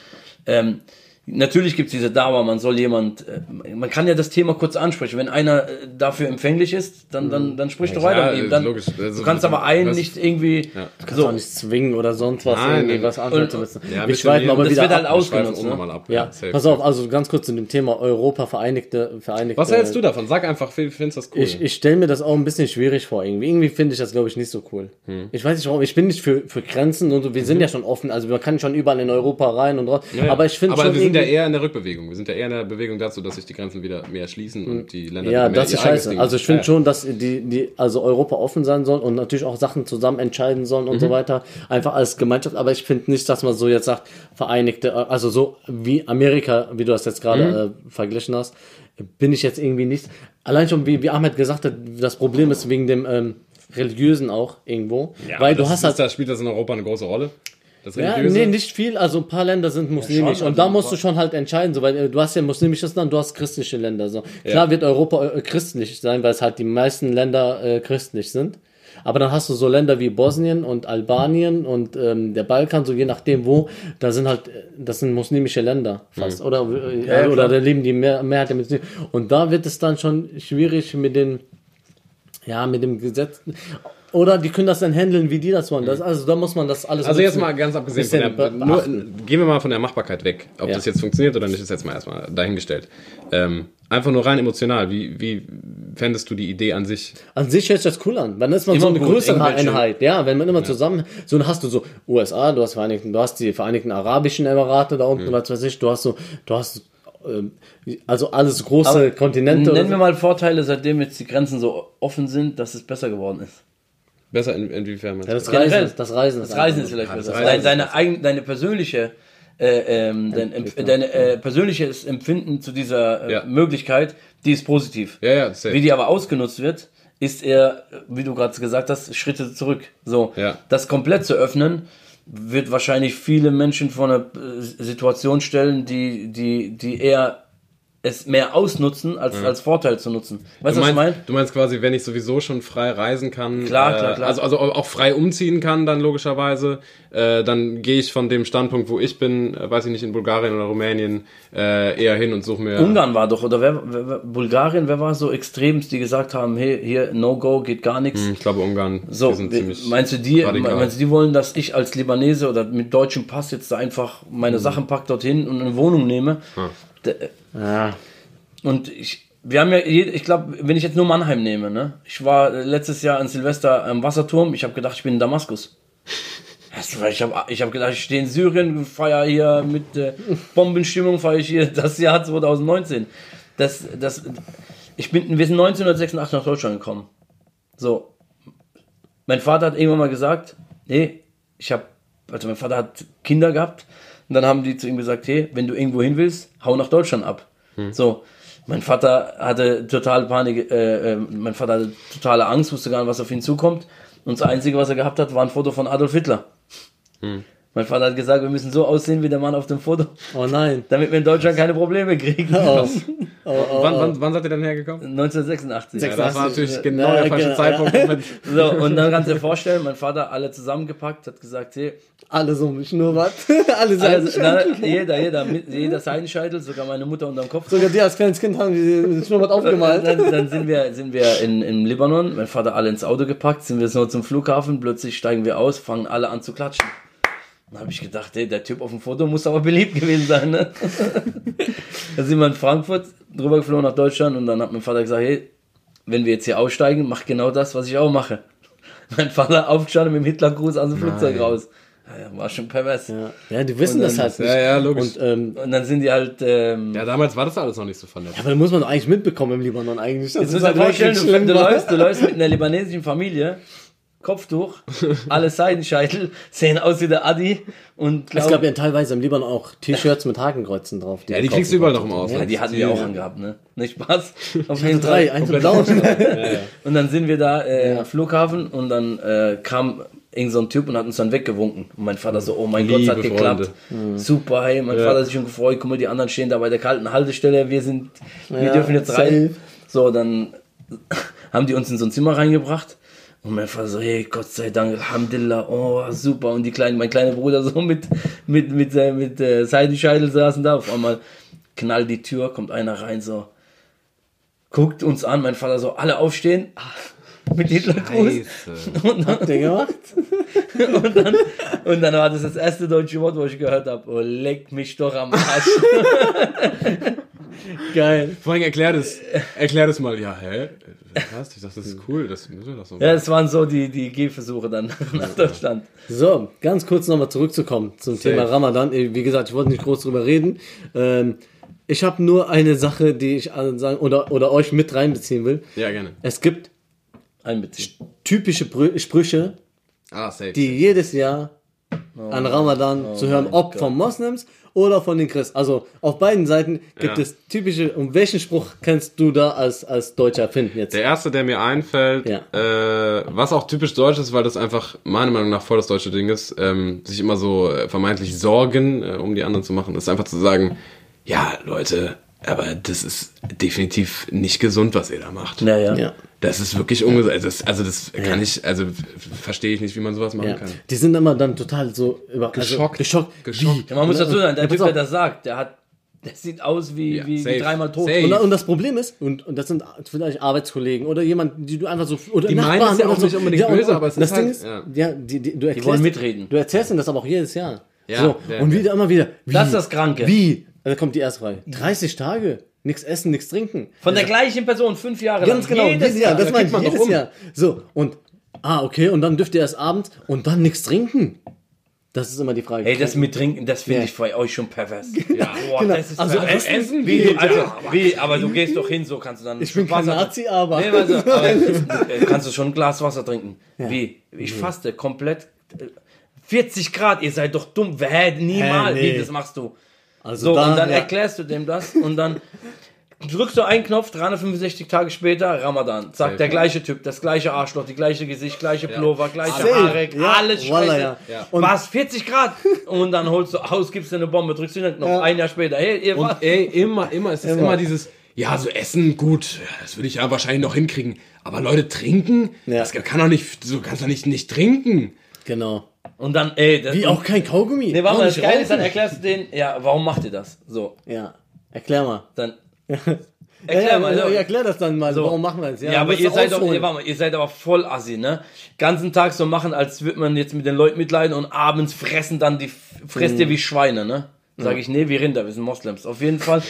Ähm, Natürlich gibt es diese Dauer, man soll jemand, äh, man kann ja das Thema kurz ansprechen. Wenn einer äh, dafür empfänglich ist, dann, dann, dann sprich doch Ja, weiter mit ihm. Dann, logisch. Also, du kannst aber einen was- nicht irgendwie Kannst so, auch nicht zwingen oder sonst was, Nein, irgendwie nein. was anderes Und- müssen. Ja, Wir schweifen aber Das wieder wird halt ausgenutzt, ne? ab. Ja, safe. pass auf, also ganz kurz zu dem Thema Europa, Vereinigte, Vereinigte. Was hältst du davon? Sag einfach, wie findest du das cool? Ich, ich stelle mir das auch ein bisschen schwierig vor irgendwie. Irgendwie finde ich das, glaube ich, nicht so cool. Hm. Ich weiß nicht warum. Ich bin nicht für, für Grenzen und so. Wir sind ja schon offen. Also man kann schon überall in Europa rein und raus. Ja, ja. Aber ich finde schon sind ja irgendwie- eher in der Rückbewegung. Wir sind ja eher in der Bewegung dazu, dass sich die Grenzen wieder mehr schließen und die Länder Ja, das ist scheiße. Also ich finde Ja. schon, dass die, die, also Europa offen sein soll und natürlich auch Sachen zusammen entscheiden sollen und so weiter. Einfach als Gemeinschaft. Aber ich finde nicht, dass man so jetzt sagt, Vereinigte, also so wie Amerika, wie du das jetzt gerade äh, verglichen hast, bin ich jetzt irgendwie nicht. Allein schon, wie, wie Ahmed gesagt hat, das Problem ist wegen dem ähm, Religiösen auch irgendwo. Ja, weil du das hast halt da spielt das in Europa eine große Rolle. Das Ja, Religiöse. nee, nicht viel. Also ein paar Länder sind muslimisch. schon, und da also musst du schon halt entscheiden, so, weil äh, du hast ja muslimisches Land, du hast christliche Länder. So. Klar wird Europa äh, christlich sein, weil es halt die meisten Länder äh, christlich sind. Aber dann hast du so Länder wie Bosnien und Albanien und ähm, der Balkan, so je nachdem wo, da sind halt, äh, das sind muslimische Länder fast. Oder, äh, Ja, oder klar. da leben die mehr, Mehrheit der Muslimen. Und da wird es dann schon schwierig mit den, ja, mit dem Gesetz. Oder die können das dann handeln, wie die das wollen. Das, also da muss man das alles. Also jetzt mal ganz abgesehen von der, nur, gehen wir mal von der Machbarkeit weg. Ob Ja. das jetzt funktioniert oder nicht, ist jetzt mal erstmal dahingestellt. Ähm, einfach nur rein emotional. Wie, wie fändest du die Idee an sich? An sich hört sich das cool an. Dann ist man so Immer eine gut, größere Einheit. Ja, wenn man immer zusammen, so dann hast du so USA, du hast Vereinigten, du hast die Vereinigten Arabischen Emirate da unten, was weiß ich, du hast so, du hast ähm, also alles große Aber Kontinente. Nennen wir mal Vorteile, seitdem jetzt die Grenzen so offen sind, dass es besser geworden ist. Besser in, inwiefern? ja, das. Reisen, das Reisen, Das Reisen ist vielleicht das besser. Reisen Deine, ist deine, eigen, deine persönliche, äh, ähm, dein, Empf- deine äh, persönliches Empfinden zu dieser äh, Ja. Möglichkeit, die ist positiv. Ja, ja, safe. Wie die aber ausgenutzt wird, ist eher, wie du gerade gesagt hast, Schritte zurück. So, Ja. das komplett zu öffnen, wird wahrscheinlich viele Menschen vor eine äh, Situation stellen, die, die, die eher es mehr ausnutzen, als, als Vorteil zu nutzen. Weißt Du du, was ich meine? meinst, du meinst quasi, wenn ich sowieso schon frei reisen kann, Klar, äh, klar, klar. Also, also auch frei umziehen kann, dann logischerweise, äh, dann gehe ich von dem Standpunkt, wo ich bin, äh, weiß ich nicht, in Bulgarien oder Rumänien, äh, eher hin und suche mir. Ungarn war doch, oder wer, wer, Bulgarien, wer war so extremst, die gesagt haben, hey, hier, No-Go, geht gar nichts. Ich glaube, Ungarn, So, die sind ziemlich. meinst du die, radikal. meinst du, die wollen, dass ich als Libanese oder mit deutschem Pass jetzt da einfach meine Sachen pack dorthin und eine Wohnung nehme? D- Ja, Und ich, wir haben ja, ich glaube, wenn ich jetzt nur Mannheim nehme, ne? Ich war äh, letztes Jahr an Silvester am Wasserturm. Ich habe gedacht, ich bin in Damaskus. Ich habe ich hab gedacht, ich stehe in Syrien, feiere hier mit äh, Bombenstimmung, feiere ich hier das Jahr 2019. Das, das, ich bin, wir sind 1986 nach Deutschland gekommen. So. Mein Vater hat irgendwann mal gesagt, nee, ich habe, also mein Vater hat Kinder gehabt und dann haben die zu ihm gesagt, hey, wenn du irgendwo hin willst, hau nach Deutschland ab. So. Mein Vater hatte total Panik, äh, äh, mein Vater hatte totale Angst, wusste gar nicht, was auf ihn zukommt. Und das Einzige, was er gehabt hat, war ein Foto von Adolf Hitler. Mein Vater hat gesagt, wir müssen so aussehen wie der Mann auf dem Foto, Oh nein. damit wir in Deutschland keine Probleme kriegen. Oh. Oh, oh, Wann, oh. wann, wann seid ihr denn hergekommen? 1986. Ja, das war natürlich Ja, genau der falsche genau. Zeitpunkt. So, und dann kannst du dir vorstellen, mein Vater alle zusammengepackt, hat gesagt, hey, Alle so mit Schnurrbart. Alle also, Seiten. na, jeder, jeder, mit- jeder Seitenscheitel, sogar meine Mutter unterm Kopf. Sogar die als kleines Kind haben die Schnurrbart aufgemalt. Dann, dann sind wir, sind wir in, im Libanon, mein Vater alle ins Auto gepackt, sind wir so zum Flughafen, plötzlich steigen wir aus, fangen alle an zu klatschen. Dann habe ich gedacht, ey, der Typ auf dem Foto muss aber beliebt gewesen sein, ne? dann sind wir in Frankfurt drüber geflogen nach Deutschland und dann hat mein Vater gesagt, hey, wenn wir jetzt hier aussteigen, mach genau das, was ich auch mache. Mein Vater aufgestanden mit dem Hitlergruß aus dem Flugzeug raus. Ja, war schon pervers. Ja, ja die wissen Und das dann- halt nicht. Ja, ja, logisch. Und, ähm, Und dann sind die halt, ähm, Ja, damals war das alles noch nicht so vernetzt. aber da muss man doch eigentlich mitbekommen im Libanon eigentlich. Das Jetzt ist halt vorstellen, du, du, läufst, du läufst mit einer libanesischen Familie, Kopftuch, alle Seitenscheitel, sehen aus wie der Adi und Es glaub, gab ja teilweise im Libanon auch T-Shirts mit Hakenkreuzen drauf. Ja, die kriegst du überall noch im Ausland. ja, die hatten wir auch angehabt, ne? Nicht Spaß. Auf jeden drei, Fall. eins im Blauen. Und dann sind wir da äh, am Flughafen und dann äh, kam irgend so ein Typ und hat uns dann weggewunken. Und mein Vater so, oh mein Gott, es hat Liebe geklappt. Mhm. Super, hey, mein Vater hat sich schon gefreut, guck mal, die anderen stehen da bei der kalten Haltestelle, wir sind, wir Ja, dürfen jetzt rein. safe. So, dann haben die uns in so ein Zimmer reingebracht. Und mein Vater so, hey, Gott sei Dank, Alhamdulillah, oh, super. Und die kleinen, mein kleiner Bruder so mit, mit, mit, äh, mit äh, Seitenscheitel saßen da. Auf einmal knallt die Tür, kommt einer rein, so, guckt uns an, mein Vater so, alle aufstehen, mit Hitlergruß. Und dann, Habt ihr gemacht? und, dann, und dann war das das erste deutsche Wort, wo ich gehört habe, oh, leck mich doch am Arsch. Geil. Vor allem erklär das, erklär das mal. Ja, hä? Was? Ich dachte, das ist cool. Das müssen wir doch so ja, das waren so die, die Gehversuche dann nach Deutschland. So, ganz kurz nochmal zurückzukommen zum Safe. Thema Ramadan. Wie gesagt, ich wollte nicht groß drüber reden. Ähm, ich habe nur eine Sache, die ich sagen oder, oder euch mit reinbeziehen will. Ja, gerne. Es gibt Einbeziehen. typische Sprüche, Ah, safe. die jedes Jahr an Ramadan zu hören, ob von Moslems oder von den Christen. Also auf beiden Seiten gibt Ja. es typische. Und welchen Spruch kannst du da als, als Deutscher finden jetzt? Der erste, der mir einfällt, Ja. äh, was auch typisch deutsch ist, weil das einfach meiner Meinung nach voll das deutsche Ding ist, ähm, sich immer so äh, vermeintlich Sorgen äh, um die anderen zu machen, ist einfach zu sagen, ja, Leute, aber das ist definitiv nicht gesund, was ihr da macht. Naja. Ja. Das ist wirklich ungesund. Also das, also das kann ich, also verstehe ich nicht, wie man sowas machen Ja. kann. Die sind immer dann total so über, Geschockt. Also, geschockt. Geschockt. Ja, man muss dazu sagen, der Ja, Typ, der das sagt, der hat, der sieht aus wie, Ja, wie, wie dreimal tot. Und, und das Problem ist, und, und das sind vielleicht Arbeitskollegen oder jemand, die du einfach so. Oder Die meinen es ja auch nicht unbedingt und- böse, und aber es das ist Ding halt- ist, ja. ja, die, die, du erklärst, wollen mitreden. Du erzählst ihnen das aber auch jedes Jahr. Ja, so, ja, und ja. wieder immer wieder. Wie, Das ist das Kranke. Wie? Da kommt die erste Frage. 30 Tage. Nichts essen, nichts trinken. Von der gleichen Person, fünf Jahre Ganz lang. genau, Jedes jedes Jahr. Jahr. Das Da meine ich man doch jedes um. Jahr. So, und, ah, okay, und dann dürft ihr erst abends und dann nichts trinken. Das ist immer die Frage. Ey, das mit Trinken, das finde Ja. ich bei euch schon pervers. Ja, boah, Genau. das ist Also pervers. Essen wie, geht, du, also, ja, wie, aber du gehst doch hin, so kannst du dann. ich bin kein Wasser- Nazi, aber. Nee, also, aber, äh, kannst du schon ein Glas Wasser trinken? Wie? Ich faste komplett. äh, 40 Grad, ihr seid doch dumm. Hä, niemals. Hä, nee. Wie, das machst du. Also So, da, und dann ja. erklärst du dem das und dann drückst du einen Knopf, 365 Tage später, Ramadan. Safe. der gleiche Typ, das gleiche Arschloch, die gleiche Gesicht, gleiche Pullover, gleiche Safe. Haare, Ja, alles scheiße. ja. Ja. Und- Was, 40 Grad? Und dann holst du aus, gibst dir eine Bombe, drückst den Knopf, Ja. ein Jahr später, hey, ihr Und wart- ey, immer, immer, es ist Immer. immer, dieses, ja, so Essen, gut, ja, das würde ich ja wahrscheinlich noch hinkriegen. Aber Leute, trinken? Ja. Das kann doch nicht, so kannst du nicht, nicht trinken. Genau. Und dann, ey, das, Wie auch kein Kaugummi. Nee, warte mal, das Geile ist, dann erklärst du denen, ja, warum macht ihr das? So, Ja, erklär mal. dann. Erklär Erklär mal. Ja, ja. erklär das dann mal. So. Warum machen wir das? Ja, aber musst ihr seid, doch, ihr, mal, ihr seid aber voll assi, ne? Ganzen Tag so machen, als würde man jetzt mit den Leuten mitleiden und abends fressen dann die, fresst Mhm. ihr wie Schweine, ne? Sage ich, nee, wir Rinder, wir sind Moslems. Auf jeden Fall.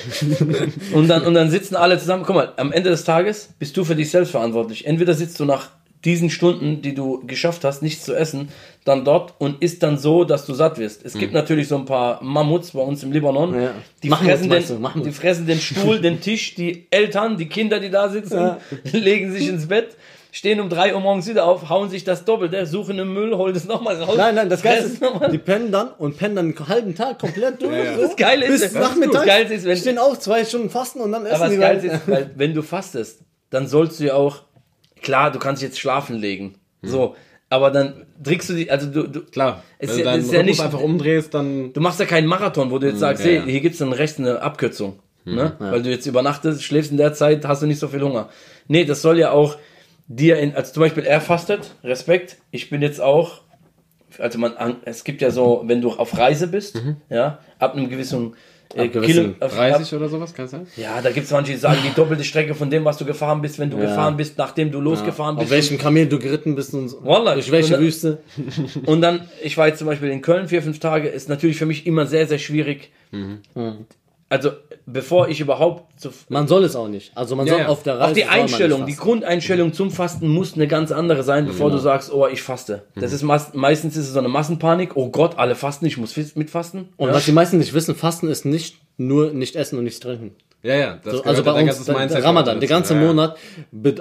und, dann, und dann sitzen alle zusammen. Guck mal, am Ende des Tages bist du für dich selbst verantwortlich. Entweder sitzt du nach diesen Stunden, die du geschafft hast, nichts zu essen, dann dort und isst dann so, dass du satt wirst. Es gibt natürlich so ein paar Mammuts bei uns im Libanon, Ja. die, Mahmoud fressen du, den, die fressen den Stuhl, den Tisch, die Eltern, die Kinder, die da sitzen, Ja. legen sich ins Bett, stehen um drei Uhr morgens wieder auf, hauen sich das Doppelte, suchen im Müll, holen es nochmal raus. Nein, nein, das Geile ist, die pennen dann und pennen dann einen halben Tag komplett durch. ja. So, Das Geile ist, bis das nachmittags, das ist, wenn, stehen auf, zwei Stunden fasten und dann essen Aber das die weiter. ist, weil wenn du fastest, dann sollst du ja auch, klar, du kannst jetzt schlafen legen. So. Aber dann trickst du die, also du, du, Klar, Es wenn ist du ja- deinen ist ja nicht- einfach umdrehst, dann... du machst ja keinen Marathon, wo du jetzt sagst, ja, hey, ja. hier gibt's dann rechts eine Abkürzung. Ne? Weil du jetzt übernachtest, schläfst in der Zeit, hast du nicht so viel Hunger. Nee, das soll ja auch dir in, also zum Beispiel er fastet, Respekt, ich bin jetzt auch, also man, an- es gibt ja so, wenn du auf Reise bist, ja, ab einem gewissen äh, Ab auf- 30 oder sowas, kann sein? Ja, da gibt es manche, die sagen, die doppelte Strecke von dem, was du gefahren bist, wenn du gefahren bist, nachdem du losgefahren Auf bist. welchem Kamel du geritten bist und so. Wallah. durch welche Und- Wüste. Und dann, ich war jetzt zum Beispiel in Köln vier, fünf Tage, ist natürlich für mich immer sehr, sehr schwierig. Also, bevor ich überhaupt zu, Man soll es auch nicht. Also man Ja, soll ja. auf der Reise. auch die Einstellung, die. Grundeinstellung zum Fasten muss eine ganz andere sein, bevor du sagst, oh, ich faste. Das ist meist, meistens ist es so eine Massenpanik, oh Gott, alle fasten, ich muss mitfasten. Und ja. was die meisten nicht wissen, Fasten ist nicht nur nicht essen und nichts trinken. Ja, ja. Das So, also ja bei uns, Ramadan, der ganze Ja, ja. Monat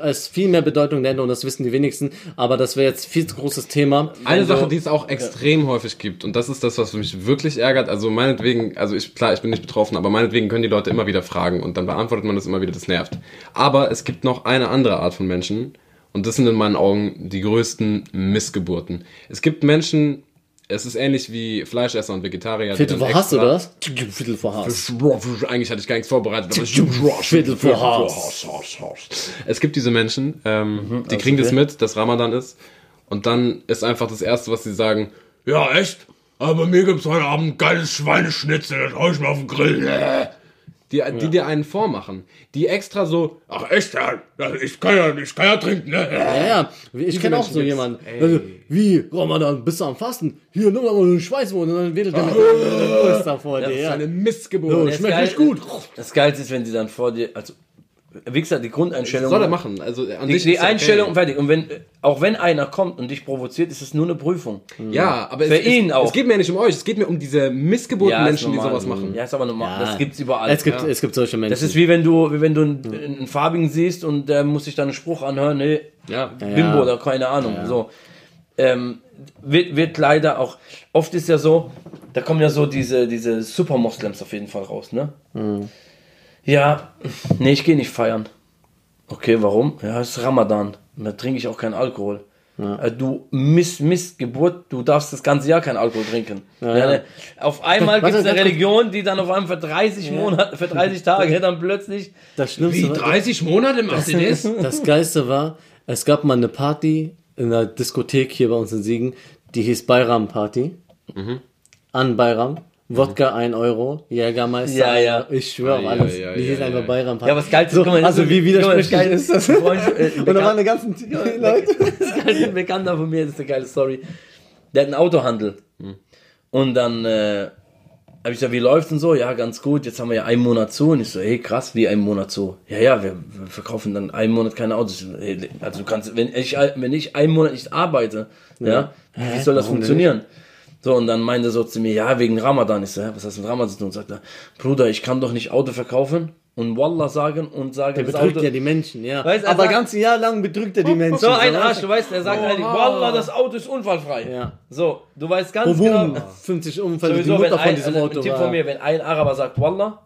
ist viel mehr Bedeutung dahinter und das wissen die wenigsten. Aber das wäre jetzt viel zu großes Thema. Eine Wenn Sache, die es auch extrem häufig gibt, und das ist das, was mich wirklich ärgert, also meinetwegen, also ich, klar, ich bin nicht betroffen, aber meinetwegen können die Leute immer wieder fragen und dann beantwortet man das immer wieder, das nervt. Aber es gibt noch eine andere Art von Menschen, und das sind in meinen Augen die größten Missgeburten. Es gibt Menschen, es ist ähnlich wie Fleischesser und Vegetarier. Viertel vor Hass, oder was? Viertel vor Hass. Eigentlich hatte ich gar nichts vorbereitet. Viertel vor Hass. es gibt diese Menschen, ähm, Mhm, die kriegen das mit, dass Ramadan ist. Und dann ist einfach das Erste, was sie sagen, ja, echt? Aber mir gibt's heute Abend geiles Schweineschnitzel, das hau ich mal auf den Grill. Äh. Die, die dir einen vormachen. Die extra so, ach echt, ja, ich kann ja, ich kann ja trinken, ne? Ja, ja. Ich kenne auch so gibt's. jemanden. Also, wie, Ramadan, bist du am Fasten? Hier, nimm doch mal einen Schweißwurst und dann wedelt der mit Wurst da vor dir. Das ist Ja. eine Missgeburt. So, Das schmeckt nicht gut. Das Geilste ist, wenn sie dann vor dir, also, wie gesagt, die Grundeinstellung. soll er machen. Also an Die, sich die ja okay. Einstellung fertig. Und wenn, auch wenn einer kommt und dich provoziert, ist es nur eine Prüfung. Ja, aber Für es, ihn es, auch. es geht mir ja nicht um euch, es geht mir um diese Missgeburten ist Menschen, die normal. sowas machen. Ja, ist aber normal. Ja. Das gibt's überall. Es gibt, ja. es gibt solche Menschen. Das ist wie wenn du, wie wenn du einen, einen Farbigen siehst und der muss sich dann einen Spruch anhören, nee, Ja. Bimbo oder keine Ahnung. So. Ähm, wird, wird leider auch, oft ist ja so, da kommen ja so diese, diese Super-Moslems auf jeden Fall raus, ne? Ja, nee, ich gehe nicht feiern. Okay, warum? Ja, es ist Ramadan. Da trinke ich auch keinen Alkohol. Äh, Du Miss, Missgeburt, du darfst das ganze Jahr keinen Alkohol trinken. Ja, ja. ne? Auf einmal gibt es eine. Religion, die dann auf einmal für 30 Monate, für 30 Tage dann plötzlich das Schlimmste. war- 30 Monate macht ihr das? Das Geiste war, es gab mal eine Party in einer Diskothek hier bei uns in Siegen, die hieß Bayram Party. Mhm. An Bayram. Wodka 1 Euro, Jägermeister. Ja, ja. Ich schwöre auf Ja, alles. ja, die ja, hieß ja, einfach ja. Bayram. Ja, was geil ist, so, mal, Also, so- wie widersprüchlich geil- ist das? Äh, Und da waren die ganzen Leute. Das ist ein Bekannter von mir, das ist eine geile Story. Der hat einen Autohandel. Und dann äh, habe ich gesagt, wie läuft's und so? Ja, ganz gut. Jetzt haben wir ja einen Monat zu. Und ich so, hey, krass, wie einen Monat zu? Ja, ja, wir, wir verkaufen dann einen Monat keine Autos. Also du kannst, wenn ich, wenn ich einen Monat nicht arbeite, ja, wie soll das warum funktionieren? So, und dann meinte er so zu mir, ja, wegen Ramadan. Ich so, was hast du mit Ramadan zu tun? Sagt er, Bruder, ich kann doch nicht Auto verkaufen und Wallah sagen und sagen, Der betrügt Auto, ja die Menschen, ja. Weißt, er Aber sagt- ganze Jahr lang betrügt er die Menschen. so ein Arsch, du? weißt, er sagt eigentlich, Wallah, das Auto ist unfallfrei. Ja. So, du weißt ganz Boom, genau. 50 Unfälle, die Sowieso, wenn Mutter von ein, diesem also, Auto Tipp war. von mir, wenn ein Araber sagt Wallah,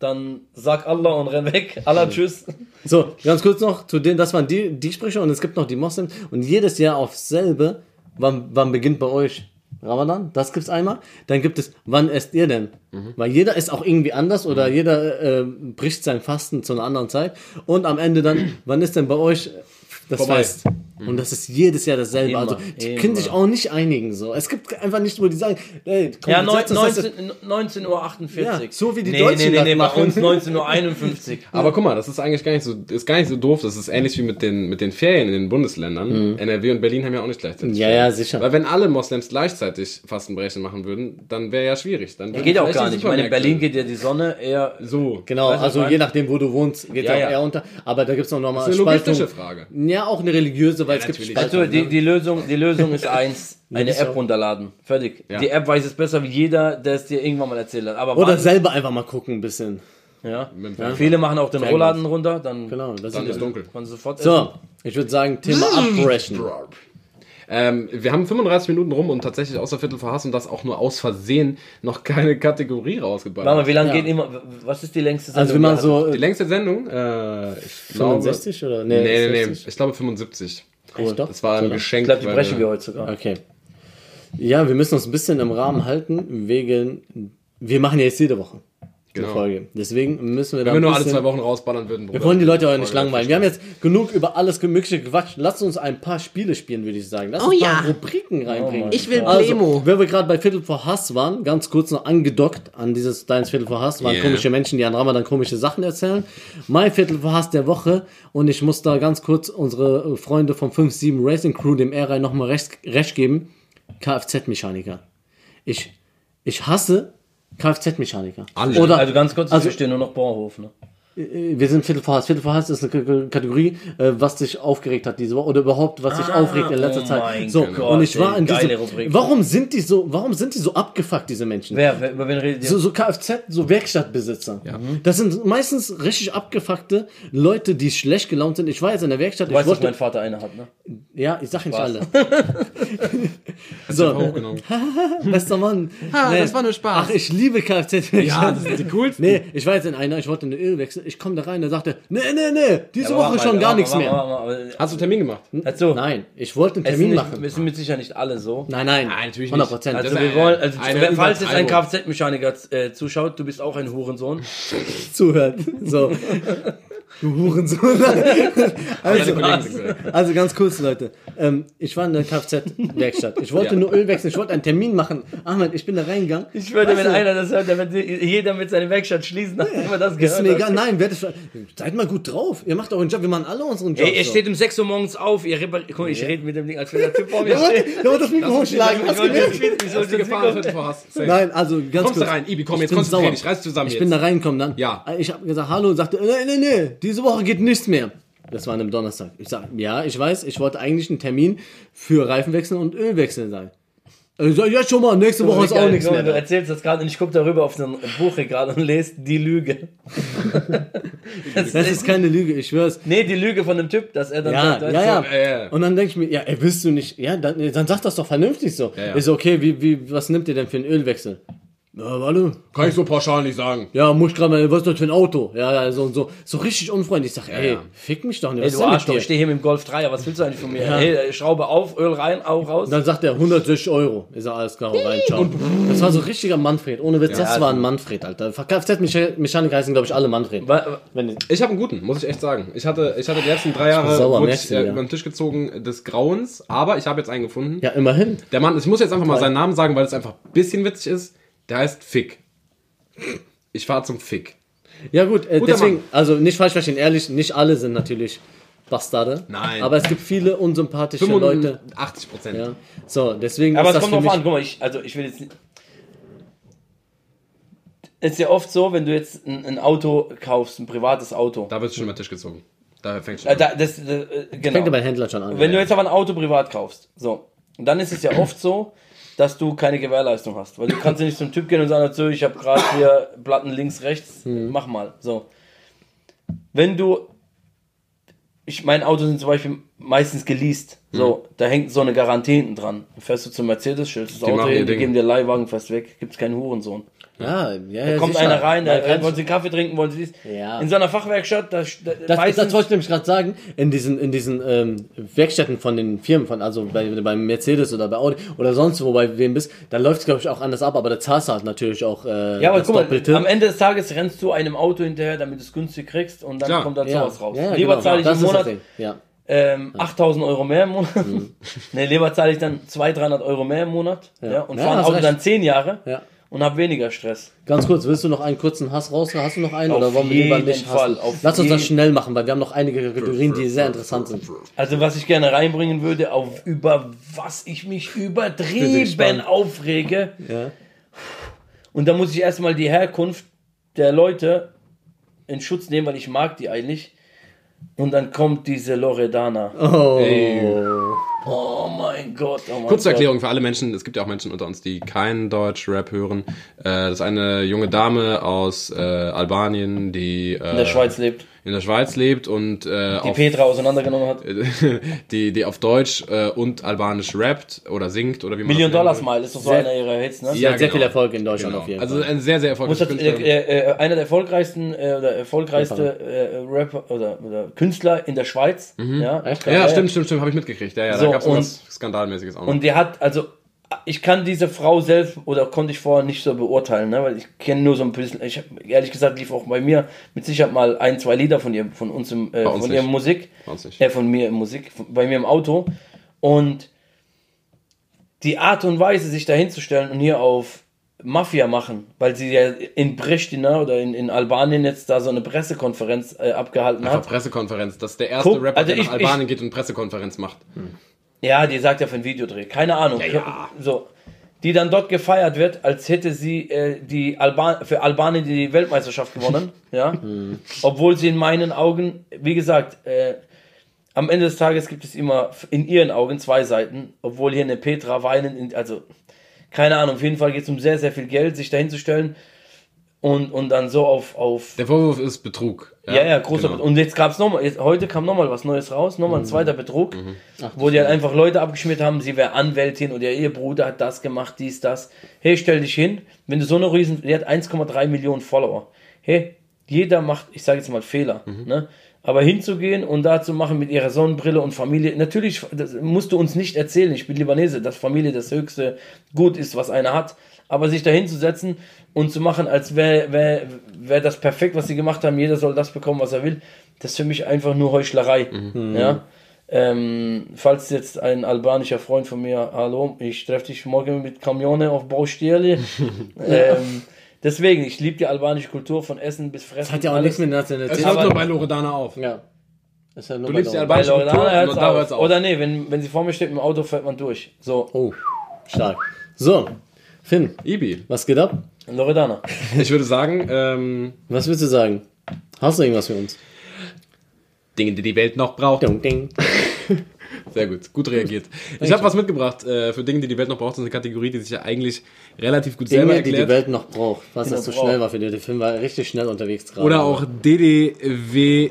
dann sag Allah und renn weg. Allah, tschüss. So, ganz kurz noch zu denen, das waren die, die Sprüche und es gibt noch die Moslems und jedes Jahr aufs selbe, wann, wann beginnt bei euch Ramadan? Das gibt's einmal. Dann gibt es, wann esst ihr denn? Weil jeder ist auch irgendwie anders oder jeder äh, bricht sein Fasten zu einer anderen Zeit und am Ende dann, wann ist denn bei euch das Vorbei. Fest? Und das ist jedes Jahr dasselbe. Immer, also die immer. können sich auch nicht einigen. So. Es gibt einfach nicht, wo die sagen, hey, komm, Ja, wir neun- setzen uns das 19 19.48 Uhr. Ja, so wie die nee, Deutschen Nee, nee, nee, bei machen. uns 19.51 Uhr. Aber guck mal, das ist eigentlich gar nicht so, ist gar nicht so doof. Das ist ähnlich wie mit den, mit den Ferien in den Bundesländern. NRW und Berlin haben ja auch nicht gleichzeitig. Mhm. Ja, Ferien. ja, sicher. Weil wenn alle Moslems gleichzeitig Fastenbrechen machen würden, dann wäre ja schwierig. Dann würden Geht auch gar nicht. Ich meine, in Berlin geht ja die Sonne eher so. Genau, also je nachdem, wo du wohnst, geht Ja, ja, auch ja. eher unter. Aber da gibt es noch nochmal eine logistische Frage. Ja, auch eine religiöse, weil es gibt. Also die, die, Lösung, die Lösung ist eins, eine App runterladen. Fertig. Ja. Die App weiß es besser wie jeder, der es dir irgendwann mal erzählt hat. Aber Oder wann- selber einfach mal gucken ein bisschen. ja. Fernseher. Viele machen auch den. Rollladen runter, dann Genau, das Dann ist dunkel. kann sofort essen. So, ich würde sagen, Thema abbrechen. Ähm, wir haben 35 Minuten rum und tatsächlich außer Viertel vor Hass und das auch nur aus Versehen noch keine Kategorie rausgeballert. Warte mal, wie lange Ja. geht immer, was ist die längste Also wir machen so Die äh, längste Sendung? Äh, ich 65 glaube, oder? Nee, nee, nee. 60? Ich glaube 75. Echt doch? Das war ein Oder? Geschenk. Ich glaube, die brechen wir heute sogar. Okay. Ja, wir müssen uns ein bisschen im Rahmen halten, wegen, wir machen ja jetzt jede Woche Genau. Folge. Deswegen müssen wir da Wenn wir nur alle zwei Wochen rausballern würden. wir wollen die Leute auch nicht langweilen. Wir haben jetzt genug über alles Mögliche gequatscht. Lasst uns ein paar Spiele spielen, würde ich sagen. Lass Oh uns ein paar ja. Rubriken reinbringen. Ich will also, Plemo. wenn wir gerade bei Viertel vor Hass waren, ganz kurz noch angedockt an dieses Deins Viertel vor Hass, waren Yeah. komische Menschen, die an Ramadan komische Sachen erzählen. Mein Viertel vor Hass der Woche und ich muss da ganz kurz unsere Freunde vom 5-7 Racing Crew, dem R-Reihe, nochmal recht, recht geben. Kfz-Mechaniker. Ich, ich hasse Kfz-Mechaniker. Alle. Oder, Also ganz kurz, ich Also- verstehe nur noch Bauernhof. Ne? Äh, wir sind Viertel vor Hass. Viertel vor Hass ist eine K- Kategorie, äh, was dich aufgeregt hat diese Woche oder überhaupt was dich aufregt in letzter oh Zeit. mein So Gott, und ich war in diesem. Warum sind die so? Warum sind die so abgefuckt diese Menschen? Wer, wer, über wen redet ihr? So, so Kfz, so Werkstattbesitzer. Das sind meistens richtig abgefuckte Leute, die schlecht gelaunt sind. Ich war jetzt in der Werkstatt, du ich weißt, dass wollte, mein Vater eine hat, ne? ja, ich sag nicht alle. so. bester Mann. Ha, das war nur Spaß. Ach, ich liebe Kfz. ja, das sind die coolsten. Nee, ich war jetzt in einer, ich wollte eine Öl wechseln. Ich komme da rein, der sagte, nee, nee, nee, diese Aber Woche schon mal, gar nichts mehr. mal, mal. Hast du Termin gemacht? Also, Nein, ich wollte einen Termin nicht, machen. es sind mit Sicherheit nicht alle so. Nein, nein, Nein, natürlich 100 nicht. Prozent. Also wir wollen, also eine falls jetzt ein. Kfz-Mechaniker äh, zuschaut, du bist auch ein Hurensohn. zuhört. So. Du Hurensohn. also, gesagt. also ganz kurz, Leute. Ähm, ich war in der Kfz-Werkstatt. Ich wollte Ja. nur Öl wechseln. Ich wollte einen Termin machen. Ahmed, ich bin da reingegangen. Ich würde, wenn du, einer das hört, dann wird jeder mit seiner Werkstatt schließen, nachdem er das Ist gehört mir hat. egal. Nein, werdet, seid mal gut drauf. Ihr macht euren Job. Wir machen alle unseren Job. Ey, er so. steht um 6 Uhr morgens auf, ihr repariert. Guck mal, ich rede mit dem Ding, als wenn der Typ vor mir Ja, steht. ja, warte, das Mikro hochschlagen. Hast du gemerkt? Ich Das ist die Gefahr, dass Viertel vor Hass. Nein, also ganz Kommst du kurz. rein? Ibi, komm, Ich jetzt bin konzentrier dich, reiß zusammen Ich bin da reingekommen dann. Ja. Ich habe gesagt, hallo und sagte, nee, nee, nee, diese Woche geht nichts mehr. Das war an einem Donnerstag. Ich sag, ja, ich weiß, ich wollte eigentlich einen Termin für Reifenwechsel und Ölwechsel sein. Ich sag, ja schon mal, nächste Woche ist auch nichts mal, Du mehr. erzählst das gerade und ich gucke darüber auf so ein Buchregal und lese die Lüge. das Das ist keine Lüge, ich schwör's. nee, die Lüge von dem Typ, dass er dann Ja, sagt, ja, ja. so, äh, Und dann denke ich mir, ja, ey, willst du nicht, ja, dann, dann sag das doch vernünftig so. Ja, ja. Ist okay, wie, wie, was nimmt ihr denn für einen Ölwechsel? Ja, warte. Kann ich so pauschal nicht sagen. Ja, muss ich gerade mal, was ist das für ein Auto? Ja, ja, so und so. So richtig unfreundlich. Ich sag, ey, ja. fick mich doch nicht. Ey, du ist Arschloch, ich stehe hier mit dem Golf 3, was willst du eigentlich von mir? Hey, Schraube auf, Öl rein, auch raus. Und dann sagt er 160 Euro. Ich sag, alles klar, rein, ciao. Das war so richtiger Manfred. Ohne Witz, das Ja, war ein Manfred, Alter. Kfz-Mechaniker heißen, glaube ich, alle Manfred. Ich habe einen guten, muss ich echt sagen. Ich hatte, ich hatte die letzten drei Jahre sauer, ich, äh, ja. über den Tisch gezogen des Grauens, aber ich habe jetzt einen gefunden. ja, immerhin. Der Mann, ich muss jetzt einfach mal seinen Namen sagen, weil es einfach ein bisschen witzig ist. Der heißt Fick. Ich fahre zum Fick. Ja, gut, äh, Guter deswegen, Mann. also nicht falsch verstehen, ehrlich, nicht alle sind natürlich Bastarde. Nein. Aber es gibt viele unsympathische Leute. 85 Prozent. Ja. So, deswegen Aber ist es das kommt für drauf mich. an, guck mal, ich, also ich will jetzt nicht. Es ist ja oft so, wenn du jetzt ein, ein Auto kaufst, ein privates Auto. Da wird schon über den Tisch gezogen. Da fängt schon Äh, an. da, das, äh, genau. Fängt ja bei Händlern schon an. Wenn du jetzt aber ein Auto privat kaufst, so, dann ist es ja oft so, dass du keine Gewährleistung hast. Weil du kannst ja nicht zum Typ gehen und sagen, so, ich habe gerade hier Platten links, rechts, mach mal. So. Wenn du. Ich, mein Auto sind zum Beispiel meistens geleast. So, da hängt so eine Garantie hinten dran. Fährst du zum Mercedes, stellst das Auto hin, die geben dir Leihwagen fast weg, gibt's keinen Hurensohn. ja, ja, ja, Da kommt sicher. einer rein, Ja, da kannst- wollen sie Kaffee trinken, wollen sie dies. Ja. In so einer Fachwerkstatt, da, da Das, meistens- das wollte ich nämlich gerade sagen, in diesen, in diesen ähm, Werkstätten von den Firmen, von, also bei, beim Mercedes oder bei Audi oder sonst wo, bei wem bist, da läuft es glaube ich auch anders ab, aber da zahlst du halt natürlich auch äh, Ja, aber guck mal, Doppelte. am Ende des Tages rennst du einem Auto hinterher, damit du es günstig kriegst und dann Klar. kommt da ja, sowas raus. ja, Lieber genau. zahle ich im Monat. Ja. Ähm, 8000 Euro mehr im Monat. ne, lieber zahle ich dann 200, 300 Euro mehr im Monat ja. und Ja, fahre ein Auto dann 10 Jahre Ja. und habe weniger Stress. Ganz kurz, willst du noch einen kurzen Hass raus? Hast du noch einen? Auf oder wollen wir lieber nicht Fall, hassen? auf Lass uns das schnell machen, weil wir haben noch einige Kategorien, die sehr interessant sind. Also was ich gerne reinbringen würde, auf über was ich mich übertrieben aufrege. Ja. Und da muss ich erstmal die Herkunft der Leute in Schutz nehmen, weil ich mag die eigentlich. Und dann kommt diese Loredana. Oh. Oh mein Gott. Oh mein Kurze Gott. Erklärung für alle Menschen, es gibt ja auch Menschen unter uns, die keinen Deutsch-Rap hören. Äh, das ist eine junge Dame aus äh, Albanien, die äh, In der Schweiz lebt. In der Schweiz lebt und äh, Die auf, Petra auseinandergenommen hat. die, die auf Deutsch äh, und Albanisch rappt oder singt oder wie man Million Dollar. Smile ist doch so Sehr- einer ihrer Hits, ne? Sie Ja, hat sehr genau. viel Erfolg in Deutschland Genau. auf jeden Also Fall. ein sehr, sehr erfolgreicher das, Künstler. äh, äh, einer der erfolgreichsten äh, oder erfolgreichste äh, Rapper oder, oder Künstler in der Schweiz. Ja, Echt? ja, stimmt, stimmt, stimmt, habe ich mitgekriegt. Ja, ja, So, da gab es was Skandalmäßiges auch noch. Und der hat, also, ich kann diese Frau selbst oder konnte ich vorher nicht so beurteilen, ne? weil ich kenne nur so ein bisschen, ich hab, ehrlich gesagt lief auch bei mir mit Sicherheit mal ein, zwei Lieder von ihr, von uns im, äh, von ihrem Musik, äh, von mir im Musik, von, bei mir im Auto und die Art und Weise, sich da hinzustellen und hier auf Mafia machen, weil sie ja in Pristina oder in, in Albanien jetzt da so eine Pressekonferenz äh, abgehalten Einfach hat. Pressekonferenz. Das ist der erste Guck, Rapper, also der nach ich- Albanien geht und Pressekonferenz macht. Ja, die sagt ja für ein Videodreh. Keine Ahnung. ja. So. Die dann dort gefeiert wird, als hätte sie äh, die Alban für Albanien die Weltmeisterschaft gewonnen. ja. Obwohl sie in meinen Augen, wie gesagt, äh, am Ende des Tages gibt es immer in ihren Augen zwei Seiten. Obwohl hier eine Petra weinen, in, also keine Ahnung, auf jeden Fall geht es um sehr, sehr viel Geld, sich dahinzustellen und, und dann so auf, auf Der Vorwurf ist Betrug. ja, ja, großer genau. Betrug. Und jetzt gab's noch mal, jetzt, heute kam nochmal was Neues raus, nochmal Mhm. ein zweiter Betrug, wo die halt einfach Leute abgeschmiert haben, sie wäre Anwältin oder ihr Bruder hat das gemacht, dies, das. Hey, stell dich hin, wenn du so eine riesen, die hat 1,3 Millionen Follower. Hey, jeder macht, ich sage jetzt mal Fehler, Mhm. ne? Aber hinzugehen und da zu machen mit ihrer Sonnenbrille und Familie, natürlich das musst du uns nicht erzählen, ich bin Libanese, dass Familie das höchste Gut ist, was einer hat. Aber sich da hinzusetzen und zu machen, als wäre wär, wär das perfekt, was sie gemacht haben, jeder soll das bekommen, was er will, das ist für mich einfach nur Heuchlerei. Ja? Ähm, falls jetzt ein albanischer Freund von mir, hallo, ich treffe dich morgen mit Kamione auf Baustelle. ähm, deswegen, ich liebe die albanische Kultur von Essen bis Fressen. Das hat ja auch alles. nichts mit Es Nationalität. hört Aber- nur bei Loredana auf. Ja. Ist ja nur Du bei liebst die albanische Kultur, Loredana hört's auf. hört's auf. Oder nee, wenn, wenn sie vor mir steht im Auto, fährt man durch. So, Oh, stark. So, Finn, Ibi, was geht ab? Loredana. ich würde sagen, ähm, Was willst du sagen? Hast du irgendwas für uns? Dinge, die die Welt noch braucht. Ding, ding. Sehr gut, gut reagiert. Ich habe was mitgebracht äh, für Dinge, die die Welt noch braucht. Das ist eine Kategorie, die sich ja eigentlich relativ gut selber Dinge, die die erklärt. Welt noch braucht. Was das so schnell war für dich. Der Film war richtig schnell unterwegs gerade. Oder auch DDWNB.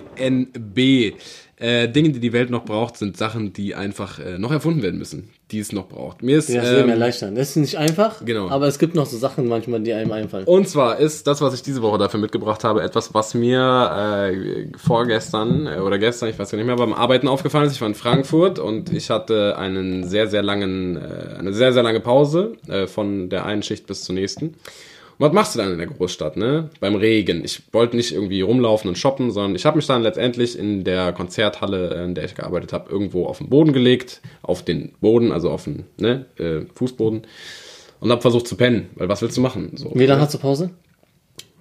Äh, Dinge, die die Welt noch braucht, sind Sachen, die einfach äh, noch erfunden werden müssen, die es noch braucht. Mir ist, Die das Leben ähm, erleichtern. Das ist nicht einfach, genau. aber es gibt noch so Sachen manchmal, die einem einfallen. Und zwar ist das, was ich diese Woche dafür mitgebracht habe, etwas, was mir äh, vorgestern äh, oder gestern, ich weiß gar nicht mehr, beim Arbeiten aufgefallen ist. Ich war in Frankfurt und ich hatte einen sehr, sehr langen, äh, eine sehr, sehr lange Pause äh, von der einen Schicht bis zur nächsten. Und was machst du dann in der Großstadt, ne? Beim Regen. Ich wollte nicht irgendwie rumlaufen und shoppen, sondern ich habe mich dann letztendlich in der Konzerthalle, äh, in der ich gearbeitet habe, irgendwo auf den Boden gelegt, auf den Boden, also auf den ne, äh, Fußboden und habe versucht zu pennen, weil was willst du machen? So, Wie lange ne? hast du Pause?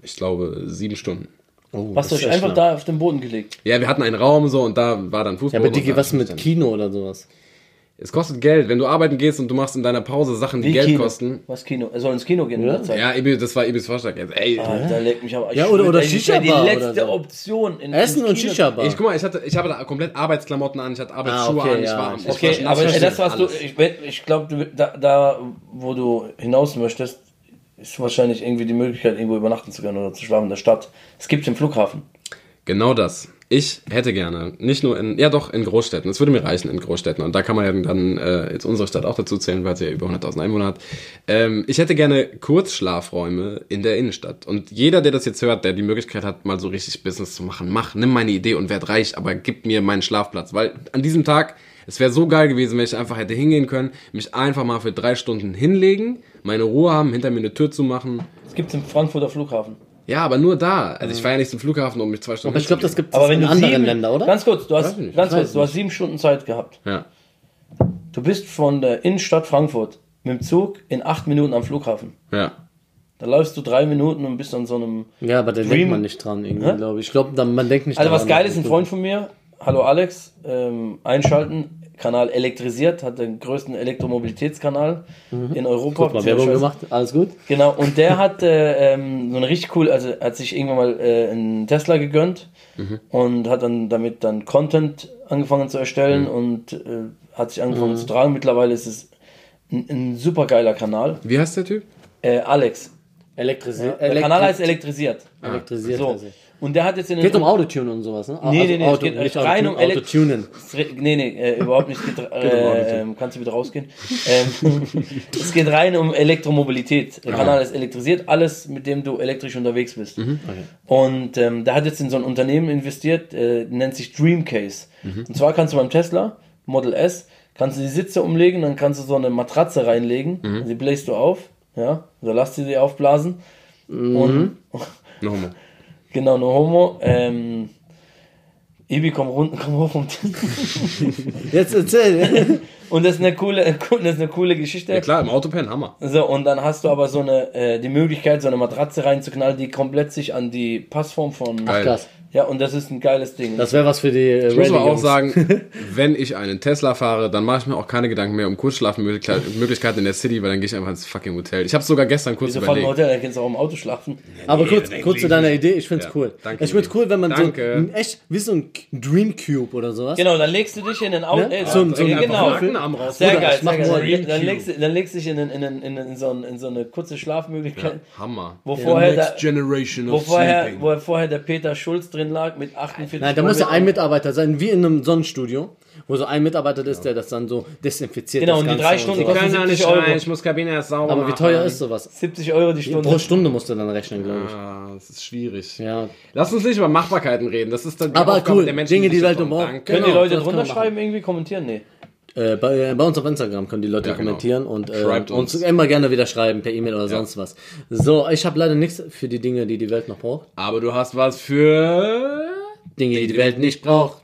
Ich glaube, sieben Stunden. Oh, Hast du euch einfach lang. da auf den Boden gelegt? Ja, wir hatten einen Raum so und da war dann Ja, Fußboden. aber da- was mit Kino oder sowas? Es kostet Geld. Wenn du arbeiten gehst und du machst in deiner Pause Sachen, die Wie Geld Kino? kosten. Was Kino? Er soll ins Kino gehen in der Zeit. Ja, Ibi, das war Ibis Vorschlag jetzt. Ey, Alter, leck mich aber. Ich Ja, oder- oder das Shisha-Bar die oder letzte so. Option. In, Essen und. Shisha-Bar. ich guck mal, ich hatte, ich habe da komplett Arbeitsklamotten an, ich hatte Arbeitsschuhe okay, an, ich ja. war, war Okay, schon- aber ich ey, das, was du, ich, ich glaube, da, da, wo du hinaus möchtest, ist wahrscheinlich irgendwie die Möglichkeit, irgendwo übernachten zu können oder zu schlafen in der Stadt. Es gibt im Flughafen. Genau das. Ich hätte gerne, nicht nur in, ja doch, in Großstädten. Es würde mir reichen in Großstädten. Und da kann man ja dann äh, jetzt unsere Stadt auch dazu zählen, weil sie ja über 100.000 Einwohner hat. Ähm, ich hätte gerne Kurzschlafräume in der Innenstadt. Und jeder, der das jetzt hört, der die Möglichkeit hat, mal so richtig Business zu machen, mach, nimm meine Idee und werd reich, aber gib mir meinen Schlafplatz. Weil an diesem Tag, es wäre so geil gewesen, wenn ich einfach hätte hingehen können, mich einfach mal für drei Stunden hinlegen, meine Ruhe haben, hinter mir eine Tür zu machen. Es gibt im Frankfurter Flughafen. Ja, aber nur da. Also ich fahre ja nicht zum Flughafen, um mich zwei Stunden Aber ich glaube, das gibt es Aber wenn in du anderen sieben, Ländern, oder? Ganz kurz, du hast, ganz kurz, du hast sieben Stunden Zeit gehabt. Ja. Du bist von der Innenstadt Frankfurt mit dem Zug in acht Minuten am Flughafen. Ja. Da läufst du drei Minuten und bist an so einem. Ja, aber da Dream- denkt man nicht dran, irgendwie, glaube ich. Ich glaube, man denkt nicht Also was daran. geil ist, ein Freund von mir, hallo Alex, ähm, einschalten, Kanal elektrisiert, hat den größten Elektromobilitätskanal in Europa. Gut, mal Werbung gemacht, alles gut. Genau, und der hat äh, ähm, so eine richtig cool, also hat sich irgendwann mal äh, einen Tesla gegönnt und hat dann damit dann Content angefangen zu erstellen und äh, hat sich angefangen zu tragen. Mittlerweile ist es ein, ein super geiler Kanal. Wie heißt der Typ? Äh, Alex. Elektrisiert. Der Kanal heißt elektrisiert. elektrisiert. So. also. Und der hat jetzt in den Geht um Autotune und sowas, ne? Nee, nee, nee, es Auto, geht nicht rein um Autotunen. Es Nee, nee, äh, überhaupt nicht. Es geht, äh, ähm, kannst du wieder rausgehen? Ähm, es geht rein um Elektromobilität. Der Kanal ist elektrisiert, alles, mit dem du elektrisch unterwegs bist. Und ähm, der hat jetzt in so ein Unternehmen investiert, äh, nennt sich Dreamcase. Und zwar kannst du beim Tesla Model S, kannst du die Sitze umlegen, dann kannst du so eine Matratze reinlegen, die bläst du auf, ja, oder lass sie aufblasen. Und No homo. Genau, no homo. Ähm, Ibi, komm, rund, komm hoch vom Tisch. Jetzt erzähl. Und das ist eine coole, das ist eine coole Geschichte. Ja klar, im Autopen, Hammer. So, und dann hast du aber so eine, äh, die Möglichkeit, so eine Matratze reinzuknallen, die komplett sich an die Passform von. Geil. Ja, und das ist ein geiles Ding. Das wäre was für die äh, Ich muss aber auch sagen, wenn ich einen Tesla fahre, dann mache ich mir auch keine Gedanken mehr um Kurzschlafmöglichkeiten in der City, weil dann gehe ich einfach ins fucking Hotel. Ich habe sogar gestern kurz Wieso fahren im überlegt. Hotel, dann kannst du auch im Auto schlafen. Aber Nee, kurz, nee, kurz zu deiner. Idee, ich find's Ja, cool. danke, ich find's cool, wenn man Danke. so ein, echt wie so ein Dream Cube oder sowas. Genau, dann legst du dich in den Auto. Ne? Äh, So ein- so äh, genau. Raus. Sehr Bruder, geil, sehr geil. Dann, legst, du- dann legst du dich in, in, in, in, so, ein, in so eine kurze Schlafmöglichkeit, Hammer. wo, vorher der, Generation wo, vorher, wo vorher der Peter Schulz drin lag mit 48 Nein, da muss ja ein mit- Mitarbeiter sein, wie in einem Sonnenstudio, wo so ein Mitarbeiter ist, der das dann so desinfiziert. Genau, das und die drei Stunden sowas. kosten 70 Euro. ich muss Kabine erst sauber Aber wie teuer ist sowas? 70 Euro die Stunde. Pro Stunde musst du dann rechnen, glaube ich. Ah, das ist schwierig. Ja. Lass uns nicht über Machbarkeiten reden. Das ist dann die Aber Aufgabe cool, der Menschen, Dinge, die davon- umbaut. Danke. Können die Genau, Leute das kann drunter schreiben, irgendwie kommentieren? Nee. Äh, bei, äh, bei uns auf Instagram können die Leute Ja, genau. kommentieren und äh, uns. uns. immer gerne wieder schreiben, per E-Mail oder sonst was. So, ich habe leider nichts für die Dinge, die die Welt noch braucht. Aber du hast was für Dinge, die die Welt nicht braucht.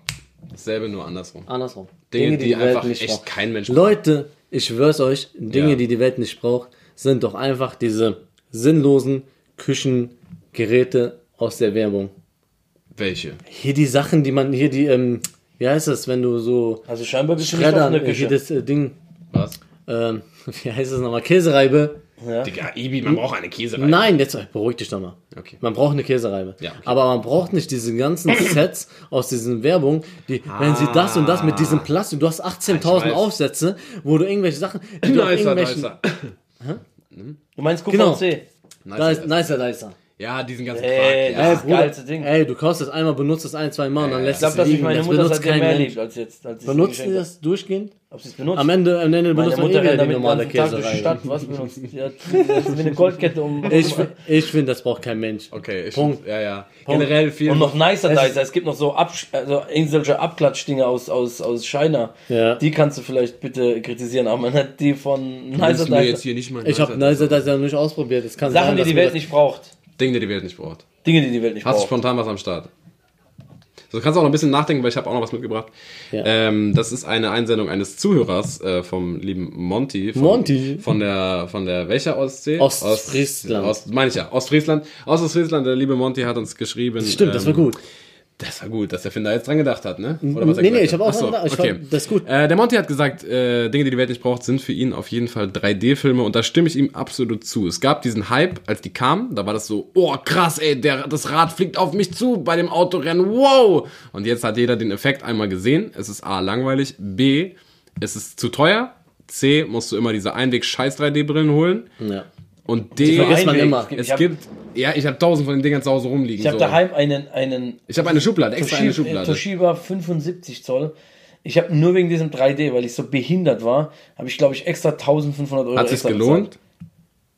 dasselbe, nur andersrum. Andersrum. Dinge, die, einfach echt kein Mensch braucht. Leute, ich schwör's euch, Dinge, Ja. die die Welt nicht braucht, sind doch einfach diese sinnlosen Küchengeräte aus der Werbung. Welche? Hier die Sachen, die man, hier die, ähm, wie heißt das, wenn du so Also scheinbar bist du nicht auf Schreddern, der Küche. hier das äh, Ding, Was? ähm, wie heißt das nochmal, Käsereibe. Digga, Ibi, man braucht eine Käsereibe. Nein, jetzt beruhig dich doch mal. Okay. Man braucht eine Käsereibe. Ja, okay. Aber man braucht nicht diese ganzen Sets aus diesen Werbung, die, wenn sie das und das mit diesem Plastik, du hast 18.000 Ah. weiß. Aufsätze, wo du irgendwelche Sachen, die du Nicer, irgendwelchen, nicer. Du meinst QVC? Genau. Nicer, da ist, nicer, nicer. Ja, diesen ganzen Ey, Quark. das Ja. ist das geilste Ding. Ey, du kaufst das einmal, benutzt es ein, zwei Mal und dann Ja, lässt Ich glaube, es dass liegen. meine Das Mutter benutzt seitdem kein mehr Mensch. liebt als jetzt. Als sie es Benutzt ihr hat. das durchgehend? Ob sie es benutzt? Am Ende, am Ende benutzt man eh Mutter wieder die normale durch die Käserei. Stadt. Was benutzt? Die hat, das wie eine Goldkette um. Ich, ich finde, das braucht kein Mensch. Okay, ich Punkt. ja, ja. Generell viel. Und noch nicer Es- Dicer. Es gibt noch so, Absch also irgendwelche Abklatschdinge aus, aus, aus China. Ja. Die kannst du vielleicht bitte kritisieren, aber nicht die von Nicer jetzt Dicer. hier nicht mal Ich habe Nicer das ja noch nicht ausprobiert. Es kann Sachen, die die Welt das- nicht braucht. Dinge, die die Welt nicht braucht. Dinge, die die Welt nicht Hast du braucht. spontan was am Start? So, du kannst auch noch ein bisschen nachdenken, weil ich habe auch noch was mitgebracht. Ja. Ähm, das ist eine Einsendung eines Zuhörers äh, vom lieben Monty. Von, Monty? Von der, von der welcher Ostsee? Ostfriesland. Ost, meine ich ja, Ostfriesland. Aus Ostfriesland, der liebe Monty hat uns geschrieben. Stimmt, das war ähm, gut. Das war gut, dass der Finder jetzt dran gedacht hat, ne? Nee, er nee, gesagt ich hab auch hat? dran gedacht. Fand, das ist gut. Äh, der Monty hat gesagt, äh, Dinge, die die Welt nicht braucht, sind für ihn auf jeden Fall 3D-Filme und da stimme ich ihm absolut zu. Es gab diesen Hype, als die kamen, da war das so, oh krass, ey, der, das Rad fliegt auf mich zu bei dem Autorennen, wow! Und jetzt hat jeder den Effekt einmal gesehen. Es ist A, langweilig, B, es ist zu teuer, C, musst du immer diese Einweg-Scheiß-3D-Brillen holen Ja. Und D, vergisst man immer. Es hab- gibt, ja, ich habe tausend von den Dingern zu Hause rumliegen. Ich habe so. daheim einen, einen Ich habe eine Schublade, extra eine Toshiba, Schublade. Toshiba 75 Zoll. Ich habe nur wegen diesem 3D, weil ich so behindert war, habe ich glaube ich extra 1500 Euro Hat sich gelohnt? bezahlt.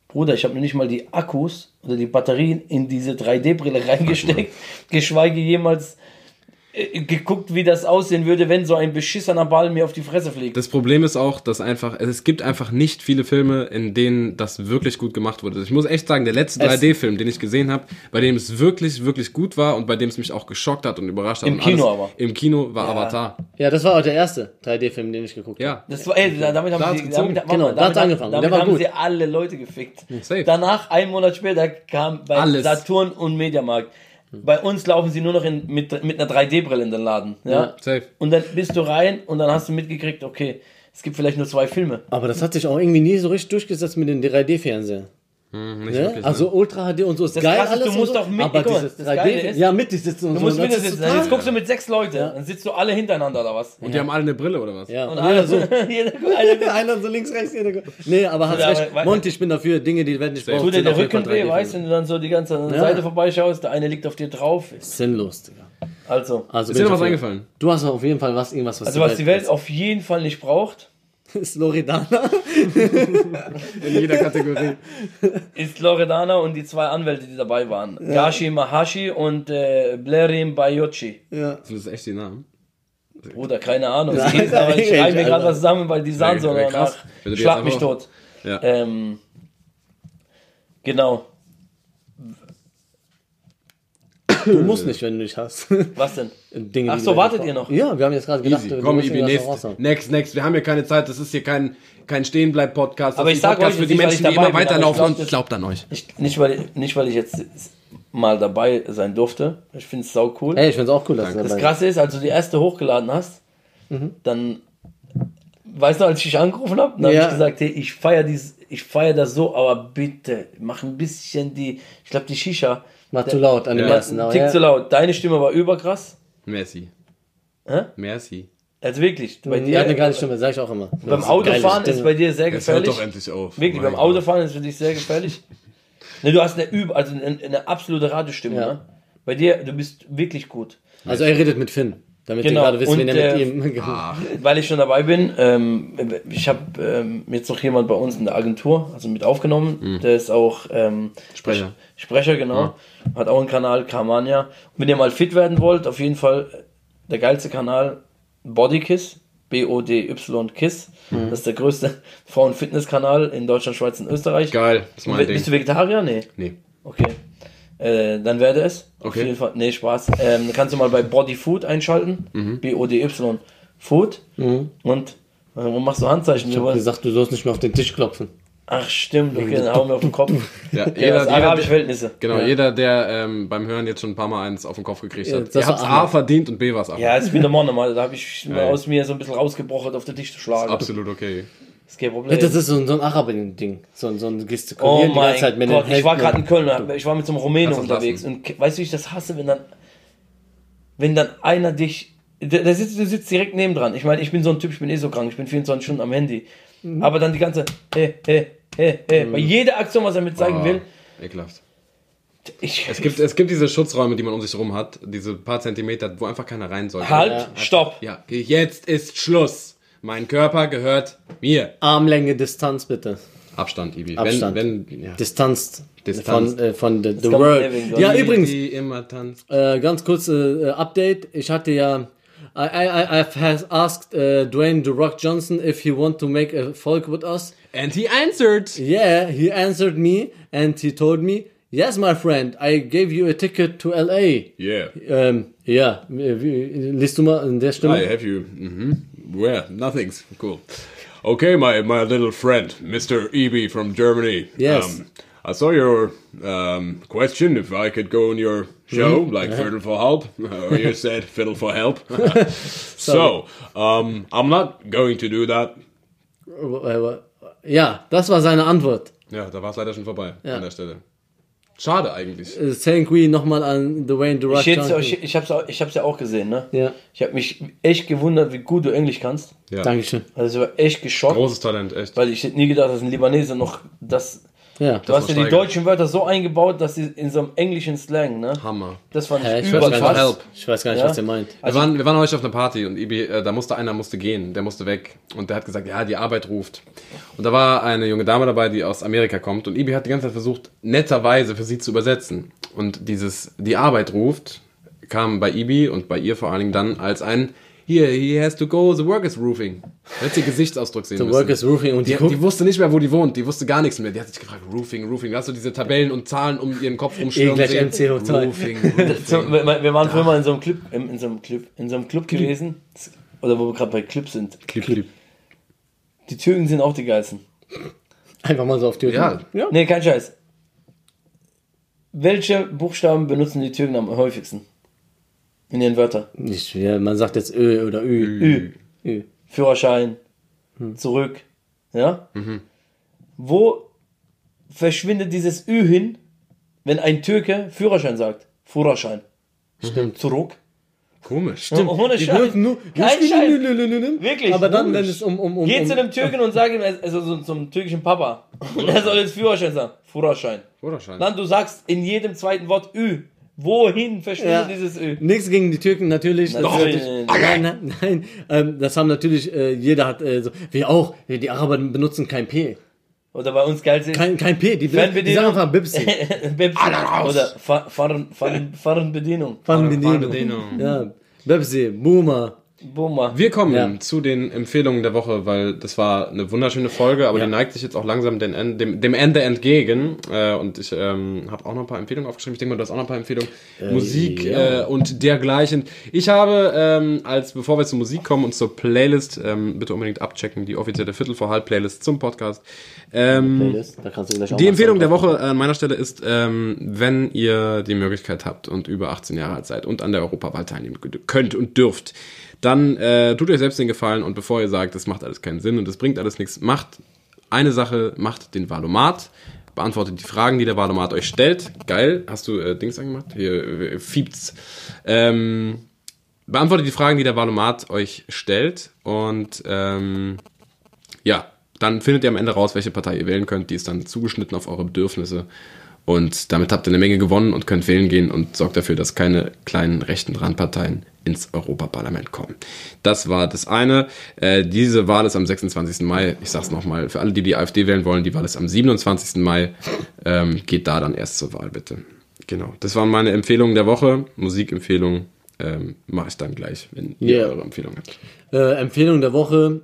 Bruder, ich habe mir nicht mal die Akkus oder die Batterien in diese 3D-Brille reingesteckt, geschweige jemals geguckt, wie das aussehen würde, wenn so ein beschissener Ball mir auf die Fresse fliegt. Das Problem ist auch, dass einfach, es gibt einfach nicht viele Filme, in denen das wirklich gut gemacht wurde. Ich muss echt sagen, der letzte Es- 3D-Film, den ich gesehen habe, bei dem es wirklich, wirklich gut war und bei dem es mich auch geschockt hat und überrascht hat. Im Kino alles, aber. Im Kino war Avatar. Ja, das war auch der erste 3D-Film, den ich geguckt habe. Ja. Das war, ey, damit haben Da sie, damit, Genau, warte da mal, hat's damit, angefangen. Damit Der war haben gut. sie alle Leute gefickt. Safe. Danach, einen Monat später, kam bei Alles. Saturn und Mediamarkt. Bei uns laufen sie nur noch in, mit, mit einer 3D-Brille in den Laden. Ja? Ja. Safe. Und dann bist du rein und dann hast du mitgekriegt, okay, es gibt vielleicht nur zwei Filme. Aber das hat sich auch irgendwie nie so richtig durchgesetzt mit den 3D-Fernsehern. Hm, nicht Ne? wirklich, ne? Also Ultra HD und so ist Das geil Krasse ist, alles du und musst so, doch mit- aber guck dieses das Geile 3D, ist, ja, mit sitzen und Du so. musst das wieder ist sitzen. Jetzt guckst du mit sechs Leute. Dann sitzt du alle hintereinander oder was? Und die haben alle eine Brille oder was? Ja, Und und alle jeder so. jeder, einer, Einer so links, rechts, jeder. Nee, aber hast Ja, recht. aber- Monty, ich bin dafür. Dinge, die werden nicht brauchen. tut dir der Rücken weh, 3D-Filme. weißt du, wenn du dann so die ganze Ja. Seite vorbeischaust, der eine liegt auf dir drauf. Sinnlos, Digga. Also, Also, Ist dir noch was eingefallen? Du hast auf jeden Fall was, irgendwas, was also was die Welt auf jeden Fall nicht braucht, ist Loredana. In jeder Kategorie. ist Loredana und die zwei Anwälte, die dabei waren. Gashi Mahashi und äh, Blerim Bayocci. ja. Sind das echt die Namen? Bruder, keine Ahnung. Nein, ich schreibe mir gerade was zusammen, weil die sahen so die Schlag mich tot. Ja. Ähm, genau. Du musst nicht, wenn du nicht hast. Was denn? Dinge, Ach so, wartet ihr noch? Ja, wir haben jetzt gerade gedacht, Easy. Komm, Ibi, next, next, next. Wir haben hier keine Zeit. Das ist hier kein, kein Stehenbleib-Podcast. Das Aber ist ich ein sag Podcast euch, für die Menschen, die immer weiterlaufen und das- glaubt an euch. Ich, nicht, weil, nicht, weil ich jetzt mal dabei sein durfte. Ich finde es sau cool. Ey, ich find's auch cool, dass du Das Krasse ist, als du die erste hochgeladen hast, dann, weißt du, als ich dich angerufen habe, dann habe Ja. ich gesagt, hey, ich feiere ich feier das so, aber bitte, mach ein bisschen die, ich glaube, die Shisha. War zu laut an dem Ja. ersten. Aber Tick ja. zu laut. Deine Stimme war überkrass. Merci. Hä? Merci. Also wirklich, bei Die hat eine dir, geile Stimme, sag ich auch immer. beim Autofahren ist bei dir sehr Jetzt hört gefährlich. doch endlich auf. Wirklich, Mein beim Gott. Autofahren ist für dich sehr gefährlich. Ne, du hast eine, Üb also eine, eine absolute Radiostimme. Ja. Ne? Bei dir, du bist wirklich gut. Also er redet mit Finn, damit Genau, ihr gerade wisst, wen er mit äh, ihm... Weil ich schon dabei bin, ähm, ich habe ähm, jetzt noch jemand bei uns in der Agentur, also mit aufgenommen, der ist auch ähm, Sprecher. Sprecher, genau. Hat auch einen Kanal, Kamania. Und wenn ihr mal fit werden wollt, auf jeden Fall äh, der geilste Kanal, Bodykiss, B-O-D-Y Kiss. Das ist der größte Frauen-Fitness-Kanal in Deutschland, Schweiz und Österreich. Geil, das ist mein Bist Ding. du Vegetarier? Nee. Nee. Okay. Äh, dann werde es. Auf Okay. jeden Fall. Nee, Spaß. Ähm, kannst du mal bei Body Food einschalten. Mhm. B-O-D-Y Food. Und warum machst du Handzeichen? Ich hab gesagt, du sollst nicht mehr auf den Tisch klopfen. Ach, stimmt. Okay, dann hauen wir auf den Kopf. Ja, Ja, jeder, das arabische Verhältnisse. genau, Ja. jeder, der ähm, beim Hören jetzt schon ein paar Mal eins auf den Kopf gekriegt Ja, hat. das Ihr war habt's A verdient und B war's auch. Ja, ist wie normal, normal. Da habe ich mal Ja. aus mir so ein bisschen rausgebrochen, auf den Tisch zu schlagen. Absolut okay. ist kein Ja, Problem. das ist so, ein- so ein Araber-Ding. So, ein- so ein Oh Gestikulieren die mein ganze Zeit mit Gott, ich war gerade in Köln, ich war mit so einem Rumänen unterwegs lassen. und weißt du, wie ich das hasse, wenn dann, wenn dann einer dich, der, der sitzt, du sitzt direkt nebendran. Ich meine, ich bin so ein Typ, ich bin eh so krank, ich bin 24 Stunden am Handy. Mhm. Aber dann die ganze, hey, hey, hey, hey, bei jeder Aktion, was er mit zeigen Ah, will, Ekelhaft. ich, Es gibt, es gibt diese Schutzräume, die man um sich rum hat, diese paar Zentimeter, wo einfach keiner rein sollte. halt, Ja. stopp. Ja, jetzt ist Schluss. Mein Körper gehört mir. Armlänge Distanz, bitte. Abstand, Ibi. Abstand. Wenn, wenn, ja. Distanz. Distanz. Von, äh, von the, the world. living, Ja, übrigens, Die immer tanzt. äh, ganz kurz äh, Update. Ich hatte ja. I, I, I I've asked uh, Dwayne The Rock Johnson if he want to make a folk with us. And he answered. Yeah, he answered me and he told me, yes, my friend, I gave you a ticket to LA. Yeah. Ja, wie- wie- liest du mal in der Stimme? I have you. Mhm. Where? Nothing's cool. Okay, my my little friend, Mr. Eb from Germany. Yes. Um, I saw your um, question if I could go on your show, Mm-hmm. like Fiddle for Help, or you said Fiddle for Help. so, Sorry. um, I'm not going to do that. Äh, Ja, das war seine Antwort. Ja, da war es leider schon vorbei Ja. an der Stelle. Schade eigentlich. Äh, Thank we nochmal an Dwayne The Rock Ich, jetzt, ich, ich hab's, auch- ich hab's ja auch gesehen, ne? Ja, Ich habe mich echt gewundert, wie gut du Englisch kannst. Ja. Dankeschön. Also ich war echt geschockt, Großes Talent, echt. weil ich hätte nie gedacht, dass ein Libanese noch das. Ja. Du hast ja die deutschen Wörter so eingebaut, dass sie in so einem englischen Slang, ne? Hammer. Das fand Hä, ich ich, weiß gar überkrass. nicht, was, ich weiß gar nicht, Ja. was er meint. Wir waren, wir waren heute auf einer Party und Ibi, äh, da musste einer musste gehen, der musste weg. Und der hat gesagt, ja, die Arbeit ruft. Und da war eine junge Dame dabei, die aus Amerika kommt. Und Ibi hat die ganze Zeit versucht, netterweise für sie zu übersetzen. Und dieses, die Arbeit ruft, kam bei Ibi und bei ihr vor allen Dingen dann als ein Here, he has to go, the work is roofing. Du hättest den Gesichtsausdruck sehen The müssen. work is roofing und die, Die, guckt, die wusste nicht mehr, wo die wohnt. Die wusste gar nichts mehr. Die hat sich gefragt, Roofing, Roofing. Da hast du diese Tabellen und Zahlen um ihren Kopf rumschwirren gleich sehen. MC zwei. Roofing, So, Roofing. wir, wir waren früher mal in so einem Club, in, in so einem Club, in so einem Club gewesen, oder wo wir gerade bei Club sind. Clip, clip. Die Türken sind auch die geilsten. einfach mal so auf die Ja. ja. Nee, kein Scheiß. Welche Buchstaben benutzen die Türken am häufigsten? In ihren Wörtern? Nicht, ja, man sagt jetzt Ö oder Ü. Ü. Ü. Führerschein, zurück. Ja? Wo verschwindet dieses Ü hin, wenn ein Türke Führerschein sagt? Führerschein. Stimmt. Zurück. Komisch. Stimmt. Ohne Scheiß. nur, Kein Scheiß. Wirklich. Aber dann, wenn Komisch. es um, um, um, Geh um zu einem Türken und sag ihm, also so, zum türkischen Papa. Und er soll jetzt Führerschein sagen. Führerschein. Führerschein. Dann du sagst in jedem zweiten Wort Ü. Wohin verschwindet Ja. dieses Ü? Nichts gegen die Türken natürlich. Natürlich. Nein, nein, nein. Ähm, das haben natürlich, äh, jeder hat, äh, so, wir auch, die Araber benutzen kein P. Oder bei uns geil sind. Kein, kein P, die, die Fernbedienung. sagen einfach Bipsi. Raus. Oder Fahr- Fahren- Fahren- Fahrenbedienung. Fernbedienung. Fernbedienung. Ja, Bipsi, Boomer. Boomer. Wir kommen Ja. zu den Empfehlungen der Woche, weil das war eine wunderschöne Folge, aber Ja. die neigt sich jetzt auch langsam den End, dem, dem Ende entgegen. Äh, und ich ähm, habe auch noch ein paar Empfehlungen aufgeschrieben. Ich denke mal, du hast auch noch ein paar Empfehlungen. Musik ja. äh, und dergleichen. Ich habe, ähm, als bevor wir zur Musik kommen und zur Playlist, ähm, bitte unbedingt abchecken, die offizielle Viertel vor halb Playlist zum Podcast. Ähm, Playlist, da kannst du gleich auch die Empfehlung der Woche an meiner Stelle ist, ähm, wenn ihr die Möglichkeit habt und über 18 Jahre alt seid und an der Europawahl teilnehmen könnt und dürft, dann äh, tut euch selbst den Gefallen und bevor ihr sagt, das macht alles keinen Sinn und das bringt alles nichts, macht eine Sache, macht den Valomat, beantwortet die Fragen, die der Valomat euch stellt. Geil, hast du äh, Dings angemacht? Hier, äh, Fiebts. Ähm, beantwortet die Fragen, die der Valomat euch stellt und ähm, ja, dann findet ihr am Ende raus, welche Partei ihr wählen könnt. Die ist dann zugeschnitten auf eure Bedürfnisse. Und damit habt ihr eine Menge gewonnen und könnt wählen gehen und sorgt dafür, dass keine kleinen rechten Randparteien ins Europaparlament kommen. Das war das eine. Äh, diese Wahl ist am 26. Mai. Ich sag's nochmal, für alle, die die AfD wählen wollen, die Wahl ist am 27. Mai. Ähm, geht da dann erst zur Wahl, bitte. Genau. Das waren meine Empfehlungen der Woche. Musikempfehlung ähm, mache ich dann gleich, wenn ihr Yeah. eure Empfehlung habt. Äh, Empfehlung der Woche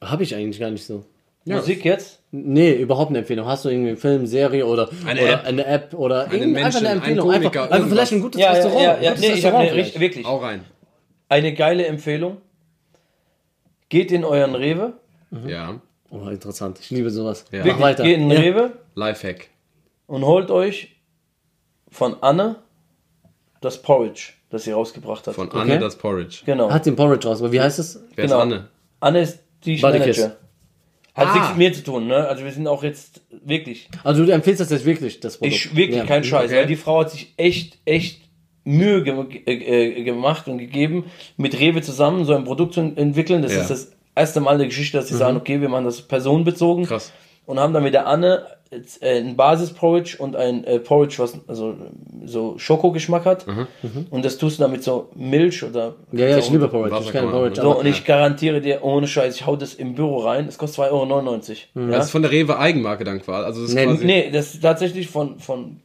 habe ich eigentlich gar nicht so. Musik jetzt? Nee, überhaupt eine Empfehlung. Hast du irgendwie einen Film, Serie oder Eine oder App. eine App oder einfach Menschen, eine einen Empfehlung? Komiker, einfach, einfach irgendwas. vielleicht ein gutes Ja, ja, Restaurant. ja, ja. Gutes Nee, ich Restaurant habe vielleicht. richtig, wirklich. Hau rein. Eine geile Empfehlung. Geht in euren Rewe. Ja. Oh, interessant. Ich liebe sowas. Ja. Mach weiter. Geht in Ja. Rewe Lifehack. und holt euch von Anne das Porridge, das sie rausgebracht hat. Von Anne Okay. das Porridge. genau. Hat den Porridge raus, aber wie heißt es? Wer genau. ist Anne? Anne ist die. Manager. Hat Ah. nichts mit mir zu tun, ne? Also wir sind auch jetzt wirklich. Also du empfiehlst das jetzt wirklich, das Produkt? Ich wirklich Ja. kein Scheiß, Okay. weil die Frau hat sich echt, echt Mühe ge äh, äh, gemacht und gegeben, mit Rewe zusammen so ein Produkt zu entwickeln. Das Ja. ist das erste Mal in der Geschichte, dass sie sagen, okay, wir machen das personenbezogen. Krass. Und haben dann mit der Anne ein Basis-Porridge und ein äh, Porridge, was also so Schokogeschmack hat. Und das tust du dann mit so Milch oder Ja, ja, ich liebe Porridge. Ich kann Porridge. so, und ich garantiere dir, ohne Scheiß, ich hau das im Büro rein. Es kostet 2,99 Euro. Das ist von der Rewe Eigenmarke dann quasi. Also das ist Nee, quasi Nee, das ist tatsächlich von, von,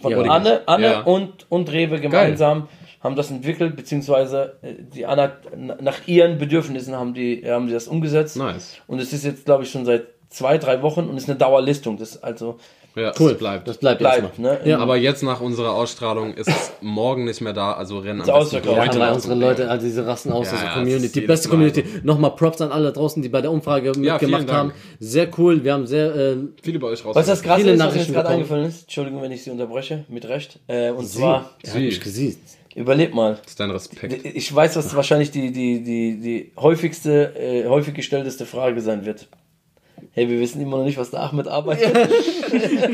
von Ja, Anne, Anne Ja. und, und Rewe gemeinsam haben das entwickelt, beziehungsweise äh, die n- nach ihren Bedürfnissen haben die, haben die das umgesetzt. Nice. Und es ist jetzt, glaube ich, schon seit zwei, drei Wochen und ist eine Dauerlistung. Das also Ja, Cool. das bleibt. Das bleibt, bleibt. noch. Ne? Ja. Aber jetzt nach unserer Ausstrahlung ist es morgen nicht mehr da, also rennen am besten ausverkauft. Ja, noch unsere Leute, also diese rasten aus, Ja, das Community, ist die beste Community. Nochmal Props an alle draußen, die bei der Umfrage mitgemacht haben. Sehr cool, wir haben sehr, äh, Viele bei euch raus. Was das Viele ist, was mir gerade eingefallen ist, Entschuldigung, wenn ich Sie unterbreche, mit Recht. Äh, und zwar, er hat mich gesehen. überlebt mal. Das ist dein Respekt. Ich weiß, was wahrscheinlich die, die, die, die häufigste, äh, häufig gestellteste Frage sein wird. Hey, wir wissen immer noch nicht, was der Ahmed arbeitet.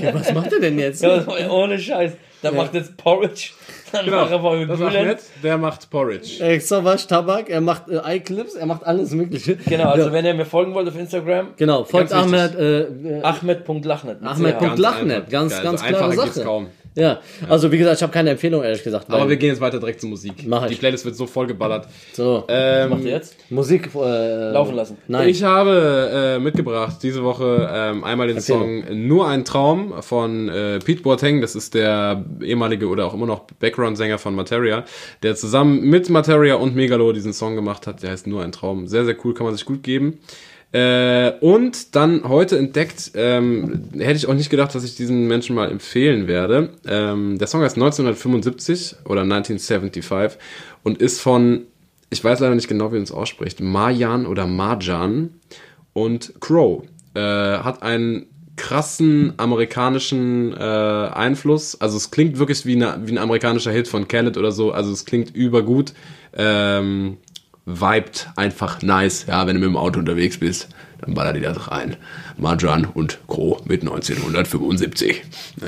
Ja, was macht er denn jetzt? Ja, ohne Scheiß. Der macht jetzt Porridge. Dann macht er mal Das. Ahmed, der macht Porridge. Äh, Savage Tabak, er macht äh, Eye-Clips, er macht alles Mögliche. Genau, also ja. wenn ihr mir folgen wollt auf Instagram, Genau, folgt Ganz. Ahmed, äh, äh, Ahmed.lachnet. mit Ahmed. CH. Punkt Lachnet, einfach. ganz- Geil, ganz also klare Sache. kaum. Ja, also wie gesagt, ich habe keine Empfehlung, ehrlich gesagt. Aber wir gehen jetzt weiter direkt zur Musik. Mach ich. Die Playlist wird so voll geballert. so, Ähm, Macht ihr jetzt? Musik äh, Laufen lassen. Nein. Ich habe äh, mitgebracht diese Woche ähm, einmal den Empfehlung. Song Nur ein Traum von äh, Pete Boateng. Das ist der ehemalige oder auch immer noch Background-Sänger von Materia, der zusammen mit Materia und Megalo diesen Song gemacht hat. Der heißt Nur ein Traum. Sehr, sehr cool, kann man sich gut geben. Äh, und dann heute entdeckt, ähm, hätte ich auch nicht gedacht, dass ich diesen Menschen mal empfehlen werde. Ähm, der Song heißt 1975 oder 1975 und ist von, ich weiß leider nicht genau, wie man es ausspricht, Marjan oder Marjan und Crow. Äh, hat einen krassen amerikanischen äh, Einfluss. Also es klingt wirklich wie, eine, wie ein amerikanischer Hit von Khaled oder so. Also es klingt übergut. Ähm, vibet einfach nice. Ja, wenn du mit dem Auto unterwegs bist, dann baller die das rein. Marjan und Co. mit 1975.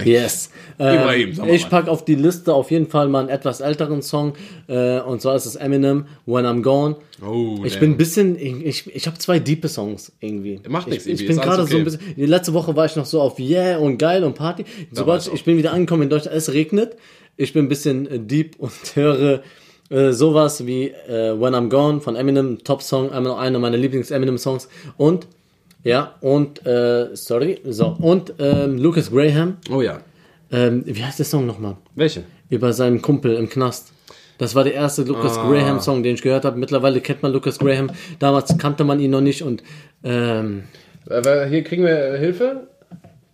Yes. Ibrahim, Ähm, ich packe auf die Liste auf jeden Fall mal einen etwas älteren Song. Äh, und zwar ist es Eminem, When I'm Gone. Oh, ich damn. bin ein bisschen, ich, ich, ich habe zwei diepe Songs irgendwie. Macht nichts, Ich, ich bin gerade so ein okay. bisschen, die letzte Woche war ich noch so auf Yeah und geil und Party. Sobald ich, ich bin wieder angekommen in Deutschland, es regnet. Ich bin ein bisschen äh, deep und höre äh, sowas wie äh, When I'm Gone von Eminem, Top-Song, einer meiner Lieblings-Eminem-Songs. Und, ja, und, äh, sorry, so, und ähm, Lucas Graham. Oh ja. Ähm, wie heißt der Song nochmal? Welche? Über seinen Kumpel im Knast. Das war der erste Lucas Ah. Graham Song, den ich gehört habe. Mittlerweile kennt man Lucas Graham. Damals kannte man ihn noch nicht und ähm, Äh, hier kriegen wir Hilfe.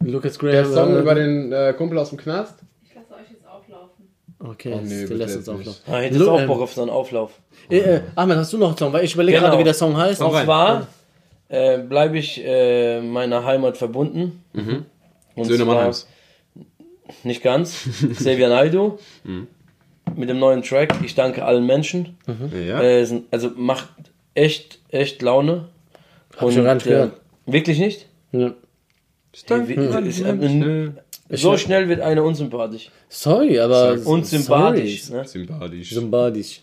Lucas Der Graham. Song äh, über den äh, Kumpel aus dem Knast. Ich lasse euch jetzt auflaufen. Okay, Oh, nee, der jetzt nicht. auflaufen. Ah, hättest Lu- auch ähm, Bock auf so einen Auflauf. Äh, äh, Ahmed, hast du noch einen Song? Weil ich überlege Genau. gerade, wie der Song heißt. Und zwar äh, bleibe ich äh, meiner Heimat verbunden. Und Söhne zwar- Mannheims. Nicht ganz. Xavier Naidoo. Mit dem neuen Track. Ich danke allen Menschen. Ja. Äh, sind- also macht echt, echt Laune. Hab ich schon gar nicht gehört. Wirklich nicht? Ja. Hey, wie, ist, äh, so schnell wird einer unsympathisch. Sorry, aber. Und sympathisch. Sorry. Ne? Sympathisch. Sympathisch.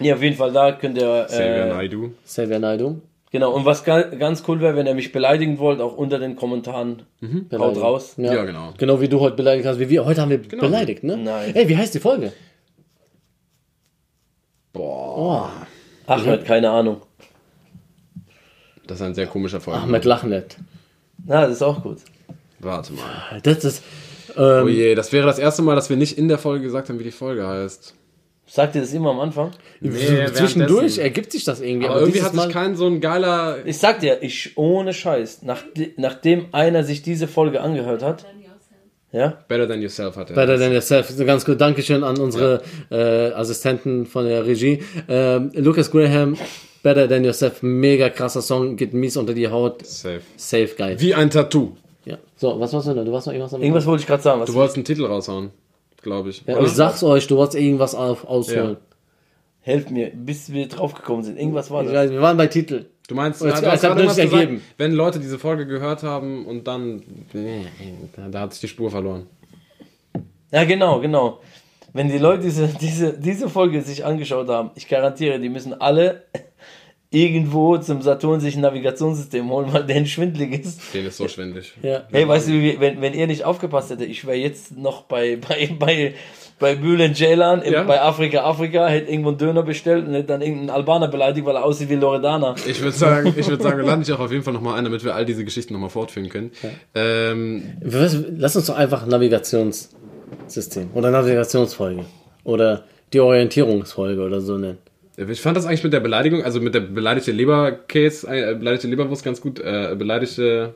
Ja, auf jeden Fall, da könnt ihr. Xavier Äh, Naidoo. Xavier Naidoo. genau, und was ga, ganz cool wäre, wenn ihr mich beleidigen wollt, auch unter den Kommentaren. Haut raus. Ja. Ja, genau. Genau wie du heute beleidigt hast, wie wir. Heute haben wir beleidigt, ne? Nein. Ey, wie heißt die Folge? Boah. Ahmed, keine Ahnung. Das ist ein sehr komischer Folge. Ahmed Lachnet. Na, das ist auch gut. Warte mal. Das ist. Oh Ähm, je, das wäre das erste Mal, dass wir nicht in der Folge gesagt haben, wie die Folge heißt. Sagt ihr das immer am Anfang? zwischendurch währenddessen. ergibt sich das irgendwie. Aber irgendwie dieses hat sich Mal- kein so ein geiler. Ich sag dir, ich ohne Scheiß, nach, nachdem einer sich diese Folge angehört hat, ja, Better Than Yourself hat er. Better than yourself. So Ganz gut. Dankeschön an unsere äh, Assistenten von der Regie. Ähm, Lucas Graham, Better than yourself. Mega krasser Song. Geht mies unter die Haut. Safe. Safe geil. Wie ein Tattoo. Ja. So, was warst du denn? Du warst noch irgendwas am irgendwas wollte ich gerade sagen. Was Du wolltest einen Titel raushauen, glaube ich. ja? Ich sag's euch, du wolltest irgendwas auf, ausholen. Helft mir, bis wir drauf gekommen sind. Irgendwas war Ich das. weiß, wir waren bei Titel. Du meinst, hast jetzt nur was sich gesagt, ergeben. wenn Leute diese Folge gehört haben und dann, da, da hat sich die Spur verloren. Ja, genau, genau. Wenn die Leute diese, diese, diese Folge sich angeschaut haben, ich garantiere, die müssen alle irgendwo zum Saturn sich ein Navigationssystem holen, weil der schwindlig ist. Den ist so schwindelig. Ja. Hey, weißt du, wie- wenn, wenn ihr nicht aufgepasst hättet, ich wäre jetzt noch bei, bei, bei, bei Bülent Ceylan, Ja. bei Afrika Afrika, hätte irgendwo einen Döner bestellt und hätte dann irgendeinen Albaner beleidigt, weil er aussieht wie Loredana. Ich würde sagen, ich würde sagen, wir landen dich auch auf jeden Fall nochmal ein, damit wir all diese Geschichten nochmal fortführen können. Ähm, Was- Lass uns doch einfach Navigationssystem oder Navigationsfolge oder die Orientierungsfolge oder so nennen. Ich fand das eigentlich mit der Beleidigung, also mit der beleidigte Leberkäse, äh, beleidigte Leberwurst ganz gut, äh, beleidigte,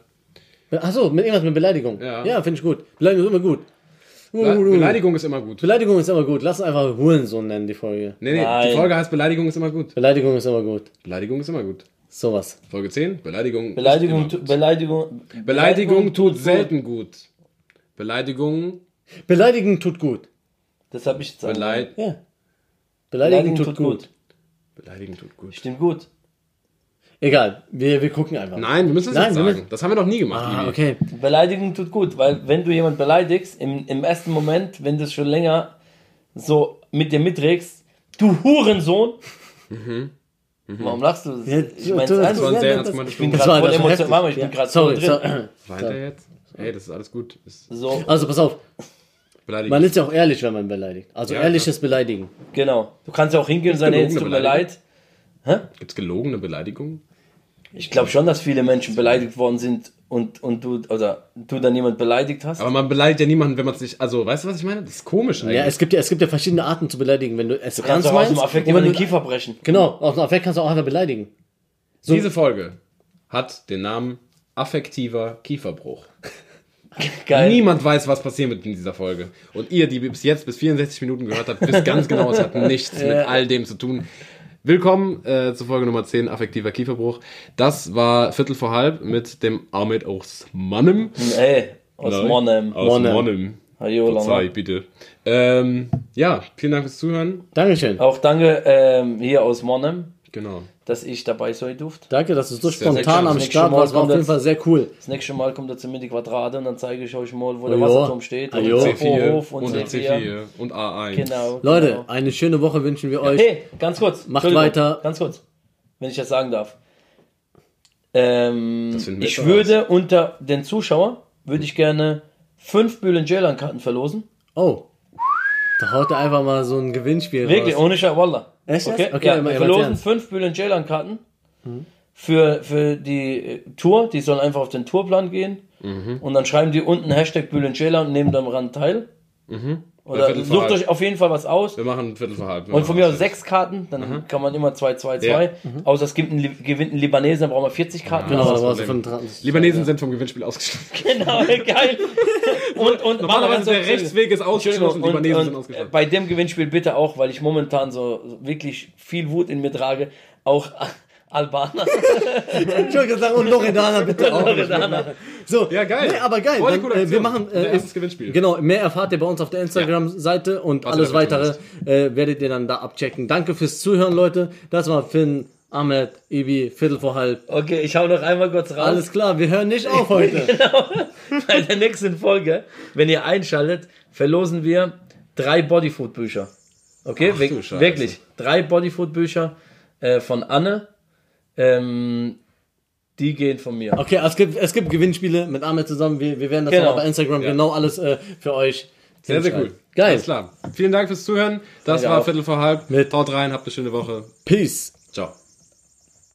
Achso, mit irgendwas mit Beleidigung. Ja. ja finde ich gut. Beleidigung ist immer gut. Be Beleidigung ist immer gut. Beleidigung ist immer gut. Lass uns einfach Hurensohn nennen, die Folge. Nee, nee, die Nein. Folge heißt Beleidigung ist immer gut. Beleidigung ist immer gut. Beleidigung ist immer gut. Sowas. Folge 10, Beleidigung. Beleidigung, ist tu- immer gut. Beleidigung, Beleidigung tut gut. selten gut. Beleidigung, Beleidigen tut gut. Das habe ich jetzt sagen. Beleid, Ja. Beleidigen, tut, gut. Beleidigen tut gut. Stimmt gut. Egal, wir, wir gucken einfach. Nein, wir müssen es Nein, jetzt wir sagen. müssen- Das haben wir noch nie gemacht, Ah, Ibi. okay. Beleidigung tut gut, weil wenn du jemand beleidigst, im, im ersten Moment, wenn du es schon länger so mit dir mitträgst, du Hurensohn. Warum lachst du? Ja, ich ernst. Das war ein sehr Ja, ernst das- gemeintes Ich bin Das gerade war- voll das war emotional. ich bin Ja. gerade Sorry, voll drin. sorry. Weiter jetzt? Ey, das ist alles gut. Ist So, Also pass auf. Beleidigen. Man ist ja auch ehrlich, wenn man beleidigt. Also Ja, ehrliches Beleidigen. Genau. Du kannst ja auch hingehen und sagen, hey, es gelogene tut mir leid. Gibt es gelogene Beleidigungen? Ich glaube schon, dass viele Menschen beleidigt worden sind und, und du, oder du dann jemand beleidigt hast. Aber man beleidigt ja niemanden, wenn man sich. Also, weißt du, was ich meine? Das ist komisch eigentlich. Ja, es gibt ja, es gibt ja verschiedene Arten zu beleidigen. Wenn du es du kannst ernst doch aus dem meinst, Affekt wenn den Kiefer brechen. genau, aus dem Affekt kannst du auch einfach beleidigen. Diese Folge hat den Namen affektiver Kieferbruch. Geil. Niemand weiß, was passieren wird in dieser Folge. Und ihr, die bis jetzt bis 64 Minuten gehört habt, wisst ganz genau, es hat nichts mit all dem zu tun. Willkommen äh, zur Folge Nummer 10, affektiver Kieferbruch. Das war Viertel vor halb mit dem Ahmed aus Mannem. Ey, aus Nein, Monnem. Aus Monnem. Verzeih, bitte. Ähm, ja, vielen Dank fürs Zuhören. Dankeschön. Auch danke ähm, hier aus Monnem, Genau. dass ich dabei sein durfte. Danke, dass du so Sehr, spontan am Das Start warst. War auf jeden jetzt- Fall sehr cool. Das nächste Mal kommt er zu mir die Quadrate und dann zeige ich euch mal, wo der Ah, ja. Wasserturm steht. Ah, und ja. der C4 Hof und, und der C4. C4 und A1. Genau. Leute, genau. eine schöne Woche wünschen wir euch. Hey, ganz kurz. Macht weiter. Ganz kurz. Wenn ich das sagen darf. Ähm, ich jetzt würde unter den Zuschauer, würde ich gerne fünf Bühlen Jailan-Karten verlosen. Oh. Da haut er einfach mal so ein Gewinnspiel Wirklich, raus. ohne Scheiß, Wallah. Echt? Okay, Okay, ja, wir verlosen fünf Bühlen Jailan-Karten für, für die äh, Tour. Die sollen einfach auf den Tourplan gehen. Mhm. Und dann schreiben die unten Hashtag Bühlen Jailan und nehmen daran teil. Mhm. Ja, Oder sucht halb. euch auf jeden Fall was aus. Wir machen Viertel vor halb. Und von mir aus das. sechs Karten, dann kann man immer 2, 2, 2. Ja. Außer es gibt einen, gewinnt einen Libanesen, dann brauchen wir 40 Karten. Genau, Aber- da brauchst du Problem. 25. Libanesen sind vom Gewinnspiel ausgeschlossen. Genau, geil. Und, und Normalerweise der Entschuldigung. Rechtsweg ist ausgeschlossen, Entschuldigung, Libanesen und, sind und äh, ausgeschlossen. bei dem Gewinnspiel bitte auch, weil ich momentan so wirklich viel Wut in mir trage, auch Albaner. Ich wollte gerade sagen, und Loredana bitte auch. Loredana. So, Ja, geil. Nee, aber geil. Dann, äh, wir machen äh, erstes Gewinnspiel. Genau, mehr erfahrt ihr bei uns auf der Instagram-Seite und Was alles weitere äh, werdet ihr dann da abchecken. Danke fürs Zuhören, Leute. Das war Finn, Ahmed, Ibi, Viertel vor halb. Okay, ich hau noch einmal kurz raus. Alles klar, wir hören nicht auf heute. Bei der nächsten Folge, wenn ihr einschaltet, verlosen wir drei Bodyfood-Bücher. Okay, Ach wirklich. Drei Bodyfood-Bücher äh, von Anne. Ähm, die gehen von mir. Okay, es gibt, es gibt Gewinnspiele mit Ahmed zusammen. Wir, wir werden das Genau. auch bei Instagram Ja. genau alles äh, für euch Sehr, sehr cool. Geil. Alles klar. Vielen Dank fürs Zuhören. Das Danke war auch. Viertel vor halb. Mit- Haut rein, habt eine schöne Woche. Peace. Ciao.